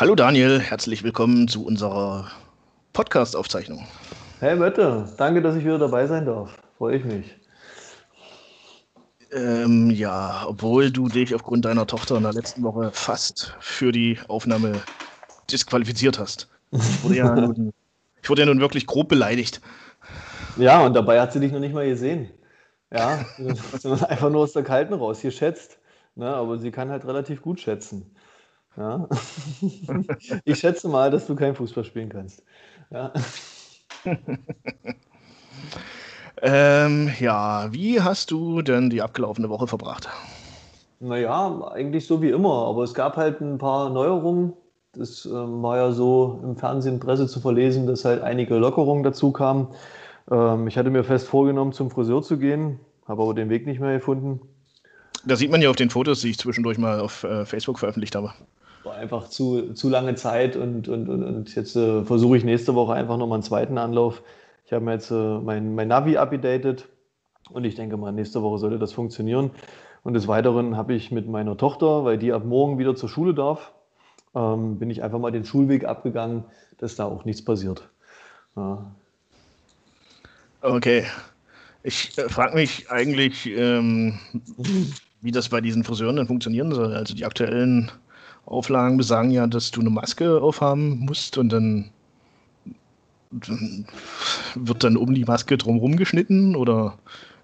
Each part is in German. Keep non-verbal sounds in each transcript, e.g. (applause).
Hallo Daniel, herzlich willkommen zu unserer Podcast-Aufzeichnung. Hey Mette, danke, dass ich wieder dabei sein darf. Freue ich mich. Ähm, ja, obwohl du dich aufgrund deiner Tochter in der letzten Woche fast für die Aufnahme disqualifiziert hast. Ich wurde ja (laughs) nun, ich wurde ja nun wirklich grob beleidigt. Ja, und dabei hat sie dich noch nicht mal gesehen. Ja, (laughs) sondern einfach nur aus der Kalten raus, hier schätzt. Ne, aber sie kann halt relativ gut schätzen. Ja. (laughs) Ich schätze mal, dass du kein Fußball spielen kannst. Ja. (laughs) ähm, ja, wie hast du denn die abgelaufene Woche verbracht? Naja, eigentlich so wie immer, aber es gab halt ein paar Neuerungen. Das ähm, war ja so im Fernsehen, Presse zu verlesen, dass halt einige Lockerungen dazu kamen. Ähm, ich hatte mir fest vorgenommen, zum Friseur zu gehen, habe aber den Weg nicht mehr gefunden. Da sieht man ja auf den Fotos, die ich zwischendurch mal auf äh, Facebook veröffentlicht habe. Einfach zu, zu lange Zeit und, und, und, und jetzt äh, versuche ich nächste Woche einfach nochmal einen zweiten Anlauf. Ich habe mir jetzt äh, mein, mein Navi updated und ich denke mal, nächste Woche sollte das funktionieren. Und des Weiteren habe ich mit meiner Tochter, weil die ab morgen wieder zur Schule darf, ähm, bin ich einfach mal den Schulweg abgegangen, dass da auch nichts passiert. Ja. Okay. Ich äh, frage mich eigentlich, ähm, wie das bei diesen Friseuren dann funktionieren soll. Also die aktuellen Auflagen besagen ja, dass du eine Maske aufhaben musst und dann, wird dann um die Maske drumherum geschnitten oder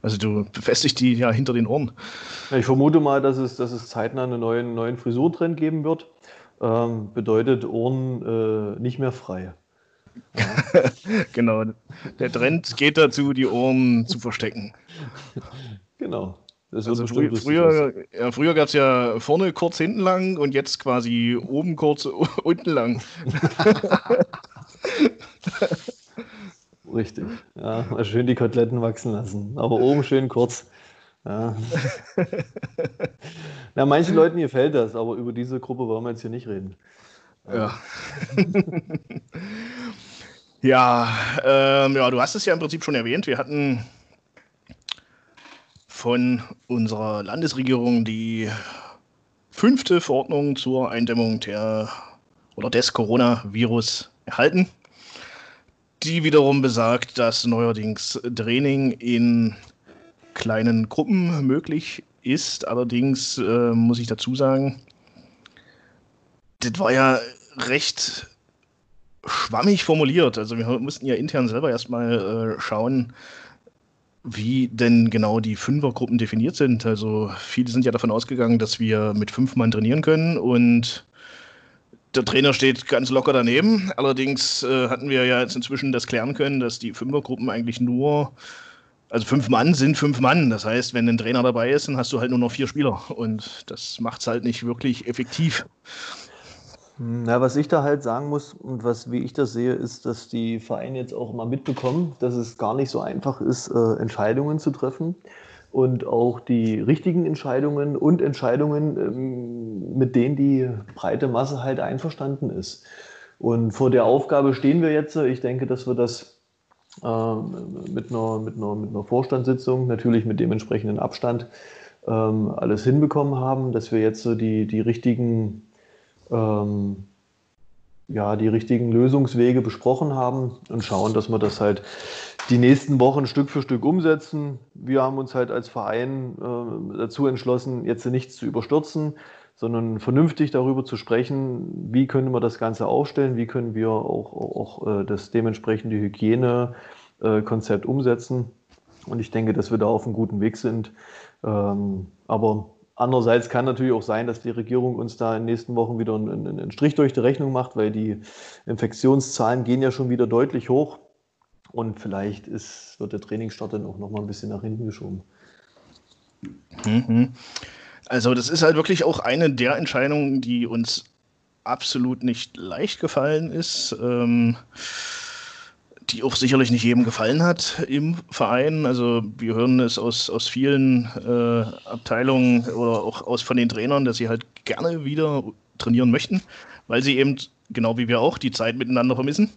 also du befestigst die ja hinter den Ohren. Ich vermute mal, dass es, dass es zeitnah einen neuen, neuen Frisurtrend geben wird. Ähm, bedeutet Ohren äh, nicht mehr frei. (laughs) genau. Der Trend geht dazu, die Ohren zu verstecken. Genau. Also frü früher, ja, früher gab es ja vorne kurz, hinten lang und jetzt quasi oben kurz, (laughs) unten lang. (laughs) Richtig. Ja, mal schön die Koteletten wachsen lassen. Aber oben schön kurz. Ja. (laughs) Na, manchen Leuten gefällt das, aber über diese Gruppe wollen wir jetzt hier nicht reden. Ja. ja, ähm, ja, du hast es ja im Prinzip schon erwähnt. Wir hatten von unserer Landesregierung die fünfte Verordnung zur Eindämmung der oder des Coronavirus erhalten, die wiederum besagt, dass neuerdings Training in kleinen Gruppen möglich ist. Allerdings äh, muss ich dazu sagen, das war ja recht schwammig formuliert. Also wir mussten ja intern selber erstmal äh, schauen, wie denn genau die Fünfergruppen definiert sind. Also viele sind ja davon ausgegangen, dass wir mit fünf Mann trainieren können und der Trainer steht ganz locker daneben. Allerdings äh, hatten wir ja jetzt inzwischen das klären können, dass die Fünfergruppen eigentlich nur, also fünf Mann sind fünf Mann. Das heißt, wenn ein Trainer dabei ist, dann hast du halt nur noch vier Spieler und das macht es halt nicht wirklich effektiv. Na, was ich da halt sagen muss und was, wie ich das sehe, ist, dass die Vereine jetzt auch mal mitbekommen, dass es gar nicht so einfach ist, äh, Entscheidungen zu treffen und auch die richtigen Entscheidungen und Entscheidungen, ähm, mit denen die breite Masse halt einverstanden ist. Und vor der Aufgabe stehen wir jetzt. Ich denke, dass wir das äh, mit, einer, mit, einer, mit einer Vorstandssitzung, natürlich mit dementsprechenden Abstand, ähm, alles hinbekommen haben, dass wir jetzt so die, die richtigen ähm, ja, die richtigen Lösungswege besprochen haben und schauen, dass wir das halt die nächsten Wochen Stück für Stück umsetzen. Wir haben uns halt als Verein äh, dazu entschlossen, jetzt nichts zu überstürzen, sondern vernünftig darüber zu sprechen, wie können wir das Ganze aufstellen, wie können wir auch, auch, auch äh, das dementsprechende Hygienekonzept umsetzen. Und ich denke, dass wir da auf einem guten Weg sind. Ähm, aber Andererseits kann natürlich auch sein, dass die Regierung uns da in den nächsten Wochen wieder einen, einen, Strich durch die Rechnung macht, weil die Infektionszahlen gehen ja schon wieder deutlich hoch. Und vielleicht ist, wird der Trainingsstart dann auch noch mal ein bisschen nach hinten geschoben. Mhm. Also das ist halt wirklich auch eine der Entscheidungen, die uns absolut nicht leicht gefallen ist. Ähm, die auch sicherlich nicht jedem gefallen hat im Verein. Also wir hören es aus, aus vielen äh, Abteilungen oder auch aus von den Trainern, dass sie halt gerne wieder trainieren möchten, weil sie eben, genau wie wir auch, die Zeit miteinander vermissen.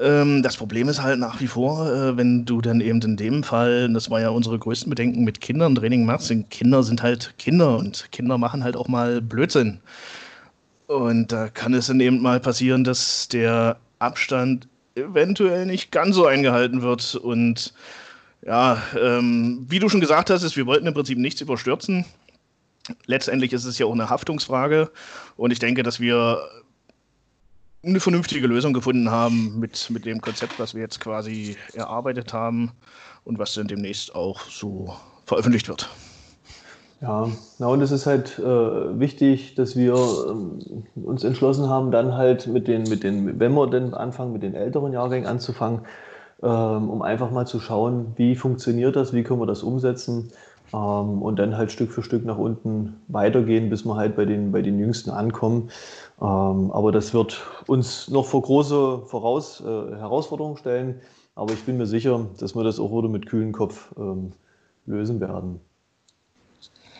Ähm, das Problem ist halt nach wie vor, äh, wenn du dann eben in dem Fall, das war ja unsere größten Bedenken, mit Kindern Training machst, Kinder sind halt Kinder und Kinder machen halt auch mal Blödsinn. Und da kann es dann eben mal passieren, dass der Abstand eventuell nicht ganz so eingehalten wird. Und ja, ähm, wie du schon gesagt hast, wir wollten im Prinzip nichts überstürzen. Letztendlich ist es ja auch eine Haftungsfrage. Und ich denke, dass wir eine vernünftige Lösung gefunden haben mit, mit dem Konzept, was wir jetzt quasi erarbeitet haben und was dann demnächst auch so veröffentlicht wird. Ja, na und es ist halt äh, wichtig, dass wir ähm, uns entschlossen haben, dann halt mit den, mit den, wenn wir denn anfangen, mit den älteren Jahrgängen anzufangen, ähm, um einfach mal zu schauen, wie funktioniert das, wie können wir das umsetzen ähm, und dann halt Stück für Stück nach unten weitergehen, bis wir halt bei den, bei den Jüngsten ankommen. Ähm, aber das wird uns noch vor große Voraus, äh, Herausforderungen stellen. Aber ich bin mir sicher, dass wir das auch wieder mit kühlem Kopf ähm, lösen werden.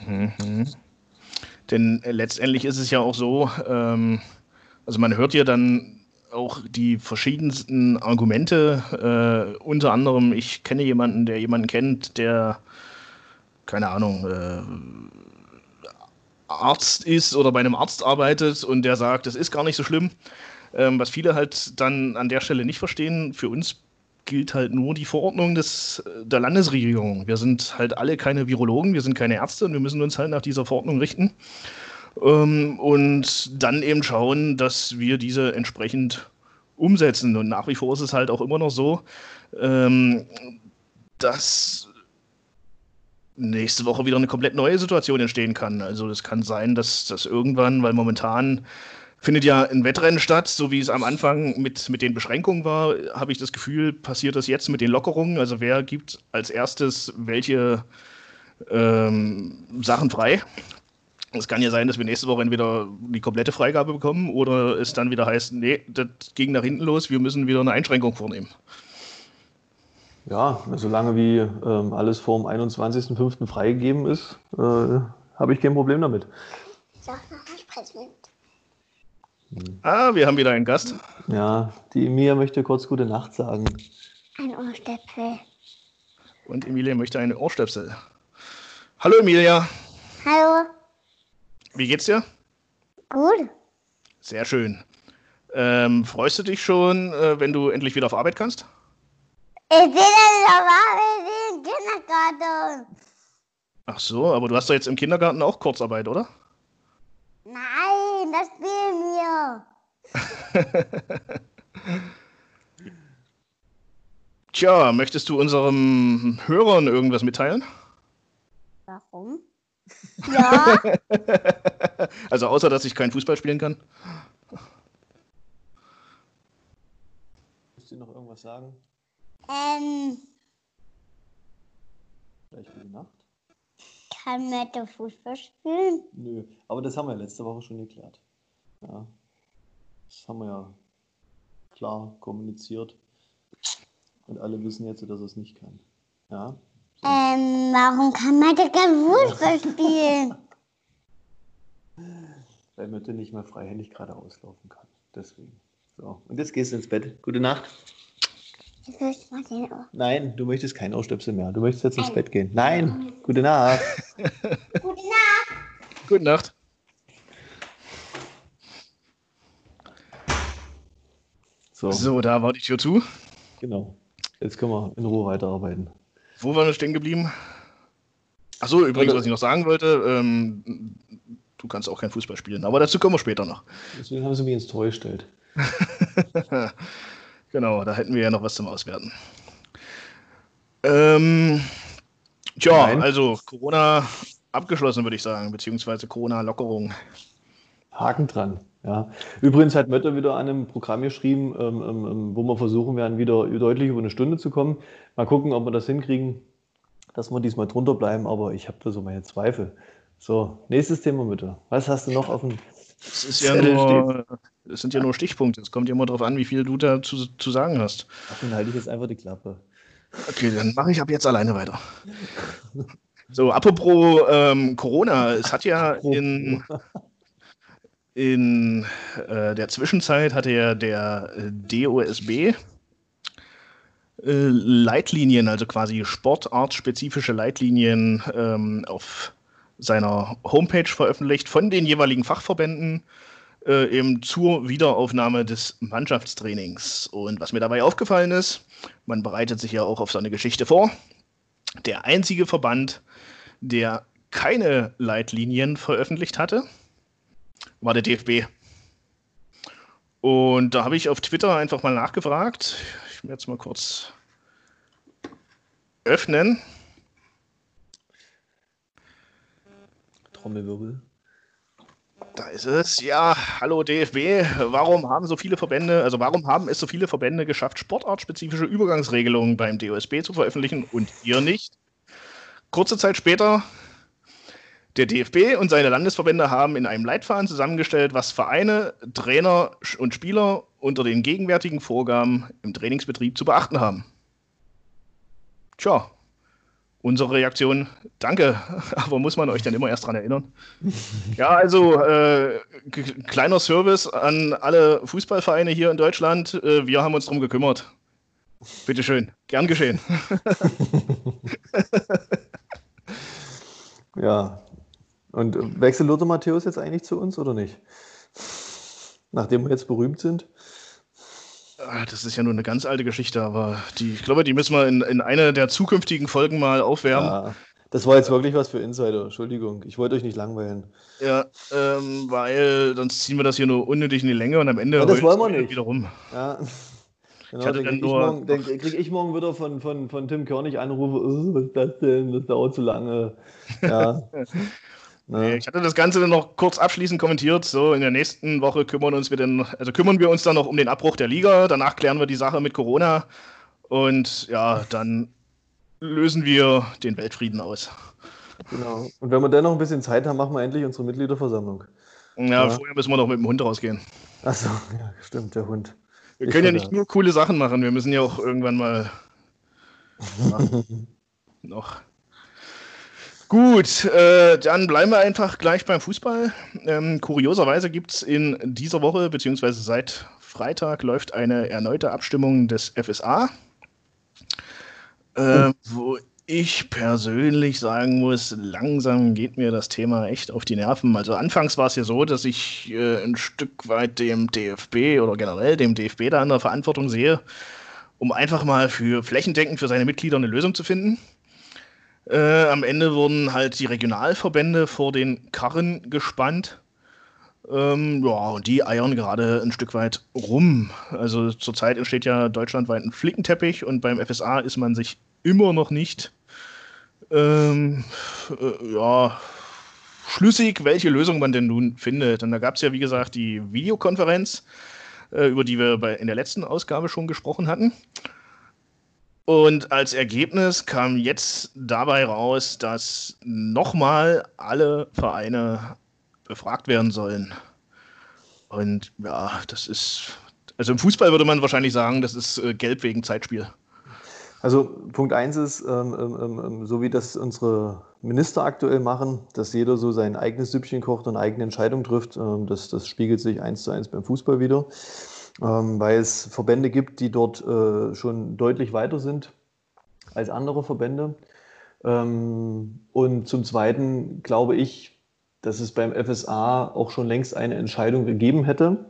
Mhm. Denn äh, letztendlich ist es ja auch so, ähm, also man hört ja dann auch die verschiedensten Argumente. Äh, unter anderem, ich kenne jemanden, der jemanden kennt, der, keine Ahnung, äh, Arzt ist oder bei einem Arzt arbeitet und der sagt, es ist gar nicht so schlimm. Ähm, was viele halt dann an der Stelle nicht verstehen, für uns gilt halt nur die Verordnung des, der Landesregierung. Wir sind halt alle keine Virologen, wir sind keine Ärzte und wir müssen uns halt nach dieser Verordnung richten. Ähm, und dann eben schauen, dass wir diese entsprechend umsetzen. Und nach wie vor ist es halt auch immer noch so, ähm, dass nächste Woche wieder eine komplett neue Situation entstehen kann. Also es kann sein, dass das irgendwann, weil momentan findet ja ein Wettrennen statt, so wie es am Anfang mit, mit den Beschränkungen war, habe ich das Gefühl, passiert das jetzt mit den Lockerungen. Also wer gibt als erstes welche ähm, Sachen frei? Es kann ja sein, dass wir nächste Woche entweder die komplette Freigabe bekommen oder es dann wieder heißt, nee, das ging nach hinten los, wir müssen wieder eine Einschränkung vornehmen. Ja, solange wie ähm, alles vor dem 21.05. freigegeben ist, äh, habe ich kein Problem damit. Sag noch Ah, wir haben wieder einen Gast. Ja, die Emilia möchte kurz gute Nacht sagen. Ein Ohrstöpsel. Und Emilia möchte eine Ohrstöpsel. Hallo Emilia. Hallo. Wie geht's dir? Gut. Sehr schön. Ähm, freust du dich schon, äh, wenn du endlich wieder auf Arbeit kannst? Ich bin jetzt auf Arbeit im Kindergarten. Ach so, aber du hast doch jetzt im Kindergarten auch Kurzarbeit, oder? Nein, das spielen wir. (laughs) Tja, möchtest du unseren Hörern irgendwas mitteilen? Warum? (laughs) Ja. also außer, dass ich kein Fußball spielen kann. Willst du noch irgendwas sagen? Ähm. Vielleicht gute Nacht? Kann Mette Fußball spielen? Nö, aber das haben wir letzte Woche schon geklärt. Ja. Das haben wir ja klar kommuniziert. Und alle wissen jetzt, dass er es nicht kann. Ja. So. Ähm, warum kann Mette kein Fußball (laughs) spielen? Weil Mette nicht mehr freihändig gerade auslaufen kann. Deswegen. So, und jetzt gehst du ins Bett. Gute Nacht. Nein, du möchtest kein Ohrstöpsel mehr. Du möchtest jetzt ins Bett gehen. Nein, gute Nacht. (laughs) gute Nacht. Gute Nacht. So. so, da war die Tür zu. Genau. Jetzt können wir in Ruhe weiterarbeiten. Wo waren wir stehen geblieben? Achso, übrigens, was ich noch sagen wollte, ähm, du kannst auch kein Fußball spielen, aber dazu kommen wir später noch. Deswegen haben sie mich ins Tor gestellt. (laughs) Genau, da hätten wir ja noch was zum Auswerten. Ähm, tja, Nein. also Corona abgeschlossen, würde ich sagen, beziehungsweise Corona-Lockerung. Haken dran. Ja. Übrigens hat Mötter wieder an einem Programm geschrieben, ähm, ähm, ähm, wo wir versuchen werden, wieder deutlich über eine Stunde zu kommen. Mal gucken, ob wir das hinkriegen, dass wir diesmal drunter bleiben, aber ich habe da so meine Zweifel. So, nächstes Thema bitte. Was hast du noch auf dem das ist ja nur, das sind ja nur Stichpunkte. Es kommt ja immer darauf an, wie viel du da zu, zu sagen hast. Ach, dann halte ich jetzt einfach die Klappe. Okay, dann mache ich ab jetzt alleine weiter. So, apropos ähm, Corona, es hat ja in, in äh, der Zwischenzeit hatte ja der äh, DOSB äh, Leitlinien, also quasi sportartspezifische Leitlinien ähm, auf seiner Homepage veröffentlicht von den jeweiligen Fachverbänden äh, eben zur Wiederaufnahme des Mannschaftstrainings. Und was mir dabei aufgefallen ist, man bereitet sich ja auch auf so eine Geschichte vor. Der einzige Verband, der keine Leitlinien veröffentlicht hatte, war der DFB. Und da habe ich auf Twitter einfach mal nachgefragt. Ich werde jetzt mal kurz öffnen. Trommelwirbel. Da ist es. Ja, hallo DFB. Warum haben so viele Verbände, also warum haben es so viele Verbände geschafft, sportartspezifische Übergangsregelungen beim DOSB zu veröffentlichen und ihr nicht? Kurze Zeit später, der DFB und seine Landesverbände haben in einem Leitfaden zusammengestellt, was Vereine, Trainer und Spieler unter den gegenwärtigen Vorgaben im Trainingsbetrieb zu beachten haben. Tja, unsere Reaktion, danke, (laughs) aber muss man euch dann immer erst dran erinnern? Ja, also äh, kleiner Service an alle Fußballvereine hier in Deutschland. Äh, wir haben uns darum gekümmert. Bitteschön, gern geschehen. (laughs) ja. Und wechselt Lothar Matthäus jetzt eigentlich zu uns oder nicht? Nachdem wir jetzt berühmt sind? Ah, das ist ja nur eine ganz alte Geschichte, aber die, ich glaube, die müssen wir in, in einer der zukünftigen Folgen mal aufwärmen. Ja, das war jetzt wirklich was für Insider. Entschuldigung, ich wollte euch nicht langweilen. Ja, ähm, weil sonst ziehen wir das hier nur unnötig in die Länge und am Ende ja, das wollen wir nicht. wieder rum. Ja. (laughs) Genau, dann kriege ich, morgen, krieg ich morgen wieder von, von, von Tim Körnig Anrufe, oh, was ist das denn, das dauert zu lange. Ja. (laughs) Nee, ich hatte das Ganze dann noch kurz abschließend kommentiert. So, in der nächsten Woche kümmern, uns wir dann, also kümmern wir uns dann noch um den Abbruch der Liga. Danach klären wir die Sache mit Corona. Und ja, dann lösen wir den Weltfrieden aus. Genau. Und wenn wir dann noch ein bisschen Zeit haben, machen wir endlich unsere Mitgliederversammlung. Ja, ja. vorher müssen wir noch mit dem Hund rausgehen. Achso, (laughs) ja, stimmt, der Hund. Wir ich können ja nicht nur coole Sachen machen, wir müssen ja auch irgendwann mal (laughs) noch Gut, äh, dann bleiben wir einfach gleich beim Fußball. Ähm, kurioserweise gibt es in dieser Woche, beziehungsweise seit Freitag, läuft eine erneute Abstimmung des FSA, äh, wo ich persönlich sagen muss, langsam geht mir das Thema echt auf die Nerven. Also anfangs war es ja so, dass ich äh, ein Stück weit dem DFB oder generell dem DFB da in der Verantwortung sehe, um einfach mal für flächendeckend für seine Mitglieder eine Lösung zu finden. Äh, am Ende wurden halt die Regionalverbände vor den Karren gespannt. Ähm, ja, und die eiern gerade ein Stück weit rum. Also zurzeit entsteht ja deutschlandweit ein Flickenteppich und beim FSA ist man sich immer noch nicht ähm, äh, ja, schlüssig, welche Lösung man denn nun findet. Und da gab es ja, wie gesagt, die Videokonferenz, äh, über die wir bei, in der letzten Ausgabe schon gesprochen hatten. Und als Ergebnis kam jetzt dabei raus, dass nochmal alle Vereine befragt werden sollen. Und ja, das ist, also im Fußball würde man wahrscheinlich sagen, das ist äh, gelb wegen Zeitspiel. Also Punkt 1 ist, ähm, ähm, ähm, ähm, so wie das unsere Minister aktuell machen, dass jeder so sein eigenes Süppchen kocht und eigene Entscheidungen trifft, ähm, das, das spiegelt sich eins zu eins beim Fußball wieder ähm, weil es Verbände gibt, die dort äh, schon deutlich weiter sind als andere Verbände. Ähm, und zum Zweiten glaube ich, dass es beim FSA auch schon längst eine Entscheidung gegeben hätte,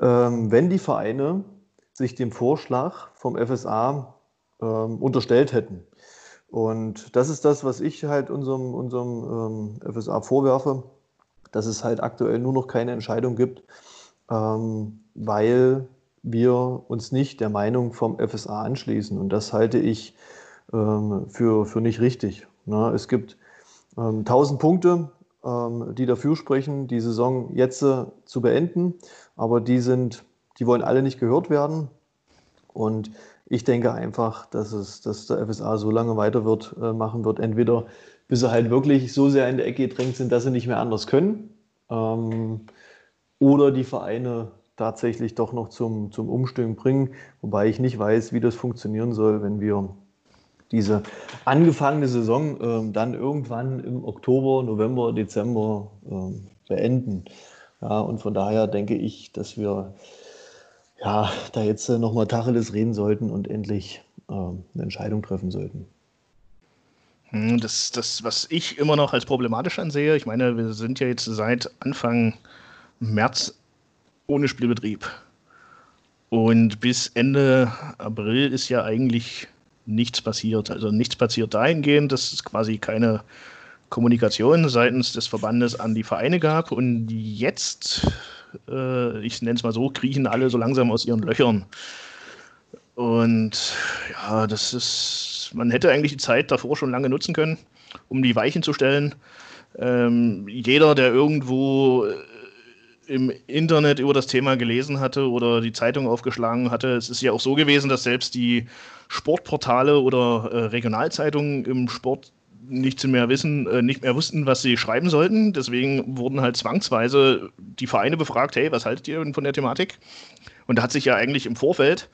ähm, wenn die Vereine sich dem Vorschlag vom FSA ähm, unterstellt hätten. Und das ist das, was ich halt unserem, unserem ähm, FSA vorwerfe, dass es halt aktuell nur noch keine Entscheidung gibt, ähm, weil wir uns nicht der Meinung vom FSA anschließen. Und das halte ich ähm, für, für nicht richtig. Na, es gibt ähm, 1000 Punkte, ähm, die dafür sprechen, die Saison jetzt äh, zu beenden, aber die, sind, die wollen alle nicht gehört werden. Und ich denke einfach, dass, es, dass der FSA so lange weiter wird, äh, machen wird, entweder bis sie halt wirklich so sehr in der Ecke gedrängt sind, dass sie nicht mehr anders können. Ähm, oder die Vereine tatsächlich doch noch zum, zum Umstimmen bringen, wobei ich nicht weiß, wie das funktionieren soll, wenn wir diese angefangene Saison ähm, dann irgendwann im Oktober, November, Dezember ähm, beenden. Ja, und von daher denke ich, dass wir ja, da jetzt äh, nochmal Tacheles reden sollten und endlich ähm, eine Entscheidung treffen sollten. Hm, das, das, was ich immer noch als problematisch ansehe, ich meine, wir sind ja jetzt seit Anfang März ohne Spielbetrieb. Und bis Ende April ist ja eigentlich nichts passiert. Also nichts passiert dahingehend, dass es quasi keine Kommunikation seitens des Verbandes an die Vereine gab. Und jetzt, äh, ich nenne es mal so, kriechen alle so langsam aus ihren Löchern. Und ja, das ist, man hätte eigentlich die Zeit davor schon lange nutzen können, um die Weichen zu stellen. Ähm, jeder, der irgendwo im Internet über das Thema gelesen hatte oder die Zeitung aufgeschlagen hatte, es ist ja auch so gewesen, dass selbst die Sportportale oder äh, Regionalzeitungen im Sport nicht mehr wissen, äh, nicht mehr wussten, was sie schreiben sollten. Deswegen wurden halt zwangsweise die Vereine befragt, hey, was haltet ihr denn von der Thematik? Und da hat sich ja eigentlich im Vorfeld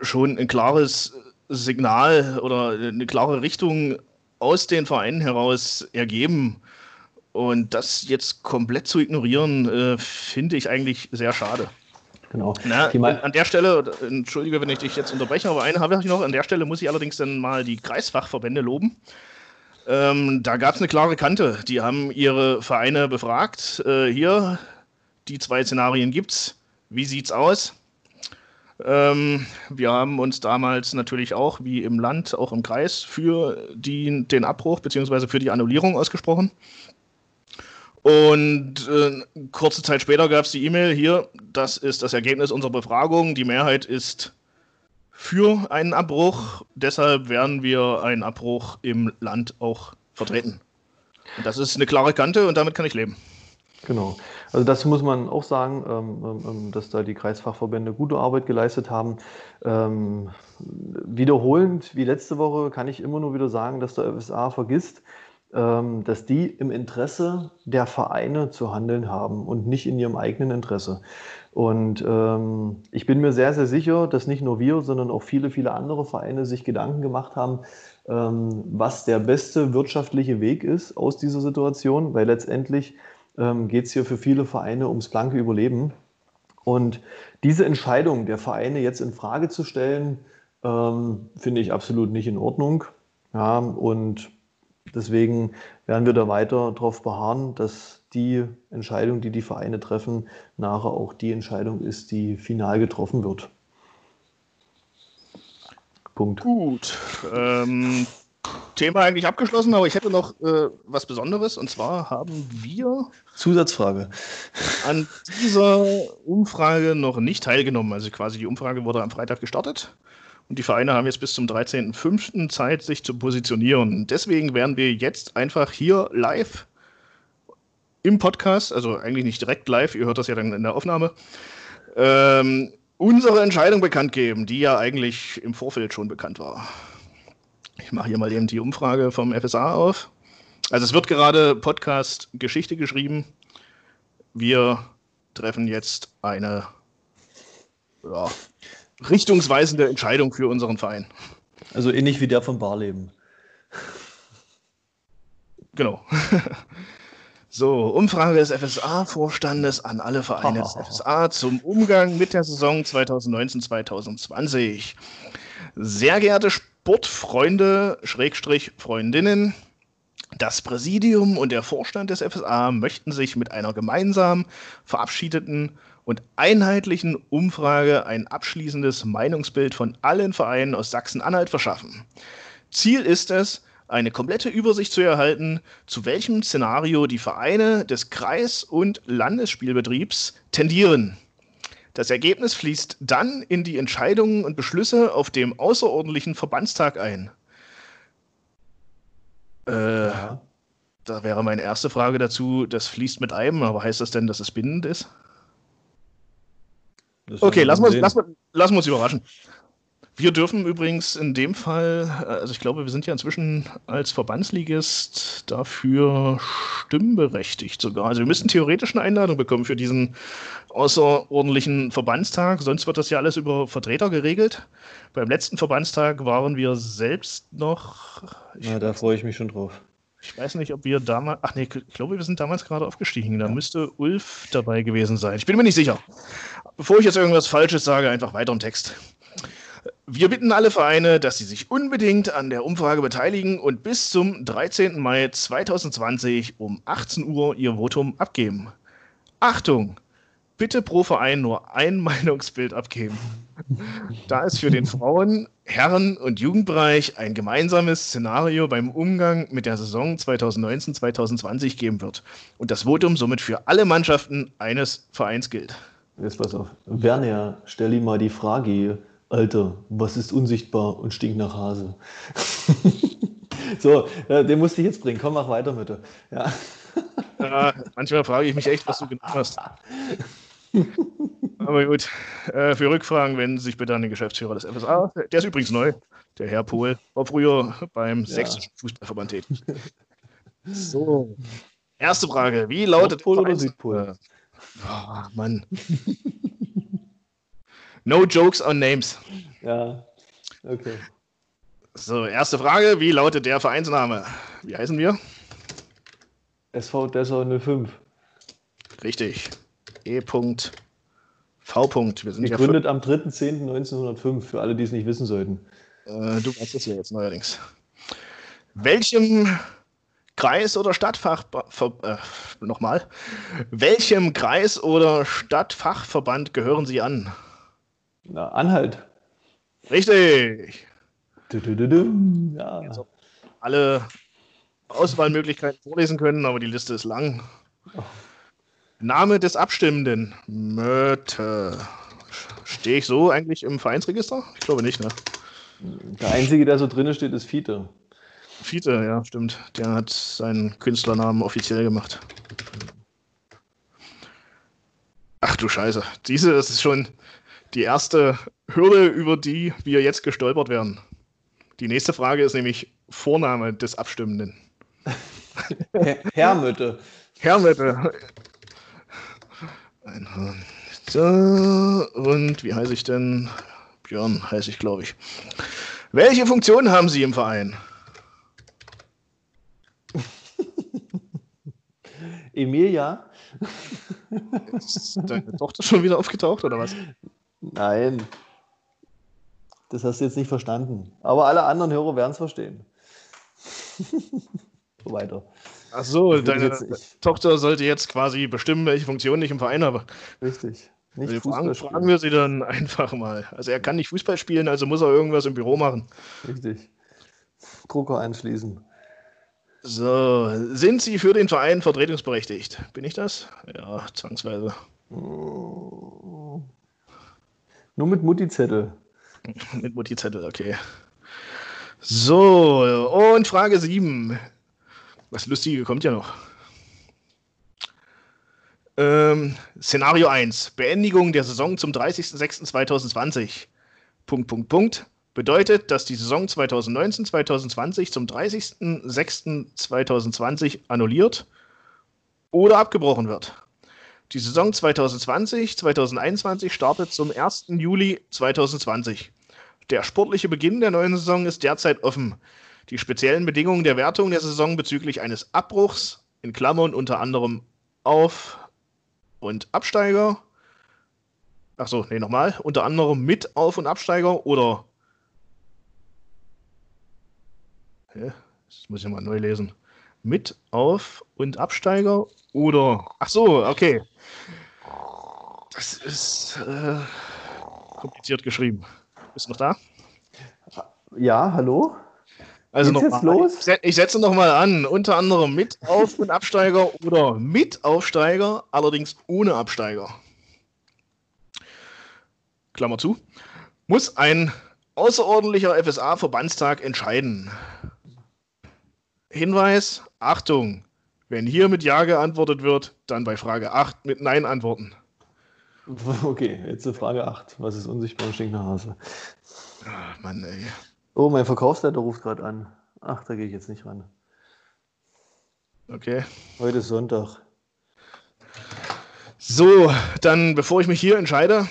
schon ein klares Signal oder eine klare Richtung aus den Vereinen heraus ergeben. Und das jetzt komplett zu ignorieren, äh, finde ich eigentlich sehr schade. Genau. Na, an der Stelle, entschuldige, wenn ich dich jetzt unterbreche, aber eine habe ich noch. An der Stelle muss ich allerdings dann mal die Kreisfachverbände loben. Ähm, da gab es eine klare Kante. Die haben ihre Vereine befragt. Äh, hier, die zwei Szenarien gibt's. Wie sieht's aus? Ähm, wir haben uns damals natürlich auch, wie im Land, auch im Kreis, für die, den Abbruch bzw. für die Annullierung ausgesprochen. Und äh, kurze Zeit später gab es die E-Mail hier, das ist das Ergebnis unserer Befragung. Die Mehrheit ist für einen Abbruch. Deshalb werden wir einen Abbruch im Land auch vertreten. Und das ist eine klare Kante und damit kann ich leben. Genau. Also das muss man auch sagen, ähm, ähm, ähm, dass da die Kreisfachverbände gute Arbeit geleistet haben. wiederholend wie letzte Woche kann ich immer nur wieder sagen, dass der FSA vergisst, dass die im Interesse der Vereine zu handeln haben und nicht in ihrem eigenen Interesse. Und ähm, ich bin mir sehr, sehr sicher, dass nicht nur wir, sondern auch viele, viele andere Vereine sich Gedanken gemacht haben, ähm, was der beste wirtschaftliche Weg ist aus dieser Situation, weil letztendlich ähm, geht es hier für viele Vereine ums blanke Überleben. Und diese Entscheidung der Vereine jetzt in Frage zu stellen, ähm, finde ich absolut nicht in Ordnung. Ja, und deswegen werden wir da weiter darauf beharren, dass die Entscheidung, die die Vereine treffen, nachher auch die Entscheidung ist, die final getroffen wird. Punkt. Gut. Ähm, Thema eigentlich abgeschlossen, aber ich hätte noch äh, was Besonderes und zwar haben wir. Zusatzfrage. An dieser Umfrage noch nicht teilgenommen. Also quasi die Umfrage wurde am Freitag gestartet und die Vereine haben jetzt bis zum 13.05. Zeit, sich zu positionieren. Deswegen werden wir jetzt einfach hier live im Podcast, also eigentlich nicht direkt live, ihr hört das ja dann in der Aufnahme, ähm, unsere Entscheidung bekannt geben, die ja eigentlich im Vorfeld schon bekannt war. Ich mache hier mal eben die Umfrage vom FSA auf. Also es wird gerade Podcast Geschichte geschrieben. Wir treffen jetzt eine ja, richtungsweisende Entscheidung für unseren Verein. Also ähnlich wie der von Barleben. Genau. (laughs) So, Umfrage des FSA-Vorstandes an alle Vereine des (laughs) FSA zum Umgang mit der Saison 2019-2020. Sehr geehrte Sportfreunde, Schrägstrich Freundinnen, das Präsidium und der Vorstand des FSA möchten sich mit einer gemeinsam verabschiedeten und einheitlichen Umfrage ein abschließendes Meinungsbild von allen Vereinen aus Sachsen-Anhalt verschaffen. Ziel ist es, eine komplette Übersicht zu erhalten, zu welchem Szenario die Vereine des Kreis- und Landesspielbetriebs tendieren. Das Ergebnis fließt dann in die Entscheidungen und Beschlüsse auf dem außerordentlichen Verbandstag ein. Äh. Da wäre meine erste Frage dazu, das fließt mit einem, aber heißt das denn, dass es bindend ist? Das okay, lassen wir, lassen, lassen wir uns überraschen. Wir dürfen übrigens in dem Fall, also ich glaube, wir sind ja inzwischen als Verbandsligist dafür stimmberechtigt sogar. Also wir müssten theoretisch eine Einladung bekommen für diesen außerordentlichen Verbandstag. Sonst wird das ja alles über Vertreter geregelt. Beim letzten Verbandstag waren wir selbst noch. Ja, da freue ich mich schon drauf. Ich weiß nicht, ob wir damals. Ach nee, ich glaube, wir sind damals gerade aufgestiegen. Da ja. müsste Ulf dabei gewesen sein. Ich bin mir nicht sicher. Bevor ich jetzt irgendwas Falsches sage, einfach weiter im Text. Wir bitten alle Vereine, dass sie sich unbedingt an der Umfrage beteiligen und bis zum 13. Mai 2020 um 18 Uhr ihr Votum abgeben. Achtung! bitte pro Verein nur ein (laughs) Meinungsbild abgeben. Da es für den Frauen-, Herren- und Jugendbereich ein gemeinsames Szenario beim Umgang mit der Saison 2019-2020 geben wird und das Votum somit für alle Mannschaften eines Vereins gilt. Jetzt pass auf. Werner, stell ihm mal die Frage, Alter, was ist unsichtbar und stinkt nach Hase? (laughs) so, äh, den musste ich jetzt bringen. Komm, mach weiter bitte. Ja. Ja, manchmal frage ich mich echt, was du genommen hast. (laughs) Aber gut, äh, für Rückfragen wenden Sie sich bitte an den Geschäftsführer des FSA. Der ist übrigens neu, der Herr Pohl. War früher beim Ja. sächsischen Fußballverband tätig. (laughs) So, erste Frage. Wie lautet Nordpol oder Vereins- Südpol? Oh, Mann. No jokes on names. Ja, okay. So, erste Frage. Wie lautet der Vereinsname? Wie heißen wir? SV Dessau 05. Richtig. E. V. Wir sind ja Gegründet am 3.10.1905, für alle, die es nicht wissen sollten. Äh, du weißt es ja jetzt neuerdings. Welchem Kreis oder Stadtfach äh, nochmal? Welchem Kreis oder Stadtfachverband gehören Sie an? Na, Anhalt. Richtig. Dü-dü-dü-düm. Ja. Jetzt auch alle Auswahlmöglichkeiten vorlesen können, aber die Liste ist lang. Name des Abstimmenden. Möte. Stehe ich so eigentlich im Vereinsregister? Ich glaube nicht, ne? Der Einzige, der so drin steht, ist Fiete. Fiete, ja, stimmt. Der hat seinen Künstlernamen offiziell gemacht. Ach du Scheiße. Diese, das ist schon die erste Hürde, über die wir jetzt gestolpert werden. Die nächste Frage ist nämlich Vorname des Abstimmenden. (laughs) Herr- Hermütte. So, und wie heiße ich denn? Björn heiße ich, glaube ich. Welche Funktion haben Sie im Verein? Emilia? Ist deine Tochter schon wieder aufgetaucht oder was? Nein. Das hast du jetzt nicht verstanden. Aber alle anderen Hörer werden es verstehen. (laughs) so weiter. Ach so, Ich deine Tochter sollte jetzt quasi bestimmen, welche Funktion ich im Verein habe. Richtig. Nicht Fußball fragen, fragen wir sie dann (laughs) einfach mal. Also er kann nicht Fußball spielen, also muss er irgendwas im Büro machen. Richtig. Drucker anschließen. So, sind Sie für den Verein vertretungsberechtigt? Bin ich das? Ja, zwangsweise. Nur mit Mutti-Zettel. (laughs) Mit Mutti-Zettel, okay. So, und Frage 7. Was Lustige kommt ja noch. Ähm, Szenario 1. Beendigung der Saison zum 30.06.2020. Punkt, Punkt, Punkt. Bedeutet, dass die Saison 2019-2020 zum 30.06.2020 annulliert oder abgebrochen wird. Die Saison 2020-2021 startet zum 1. Juli 2020. Der sportliche Beginn der neuen Saison ist derzeit offen. Die speziellen Bedingungen der Wertung der Saison bezüglich eines Abbruchs, in Klammern unter anderem Auf- und Absteiger, achso, nee, nochmal, unter anderem mit Auf- und Absteiger oder. Das muss ich mal neu lesen. Mit Auf- und Absteiger oder. Ach so, okay. Das ist äh, kompliziert geschrieben. Bist du noch da? Ja, hallo? Also Geht's noch jetzt mal. los? Ich, ich setze noch mal an. Unter anderem mit Auf- und Absteiger oder mit Aufsteiger, allerdings ohne Absteiger. Klammer zu. Muss ein außerordentlicher FSA-Verbandstag entscheiden. Hinweis: Achtung! Wenn hier mit Ja geantwortet wird, dann bei Frage 8 mit Nein antworten. (laughs) Okay, jetzt zur Frage 8. Was ist unsichtbar und stinkt nach Hause? Ah, Mann, ey. Oh, mein Verkaufsleiter ruft gerade an. Ach, da gehe ich jetzt nicht ran. Okay. Heute ist Sonntag. So, dann bevor ich mich hier entscheide,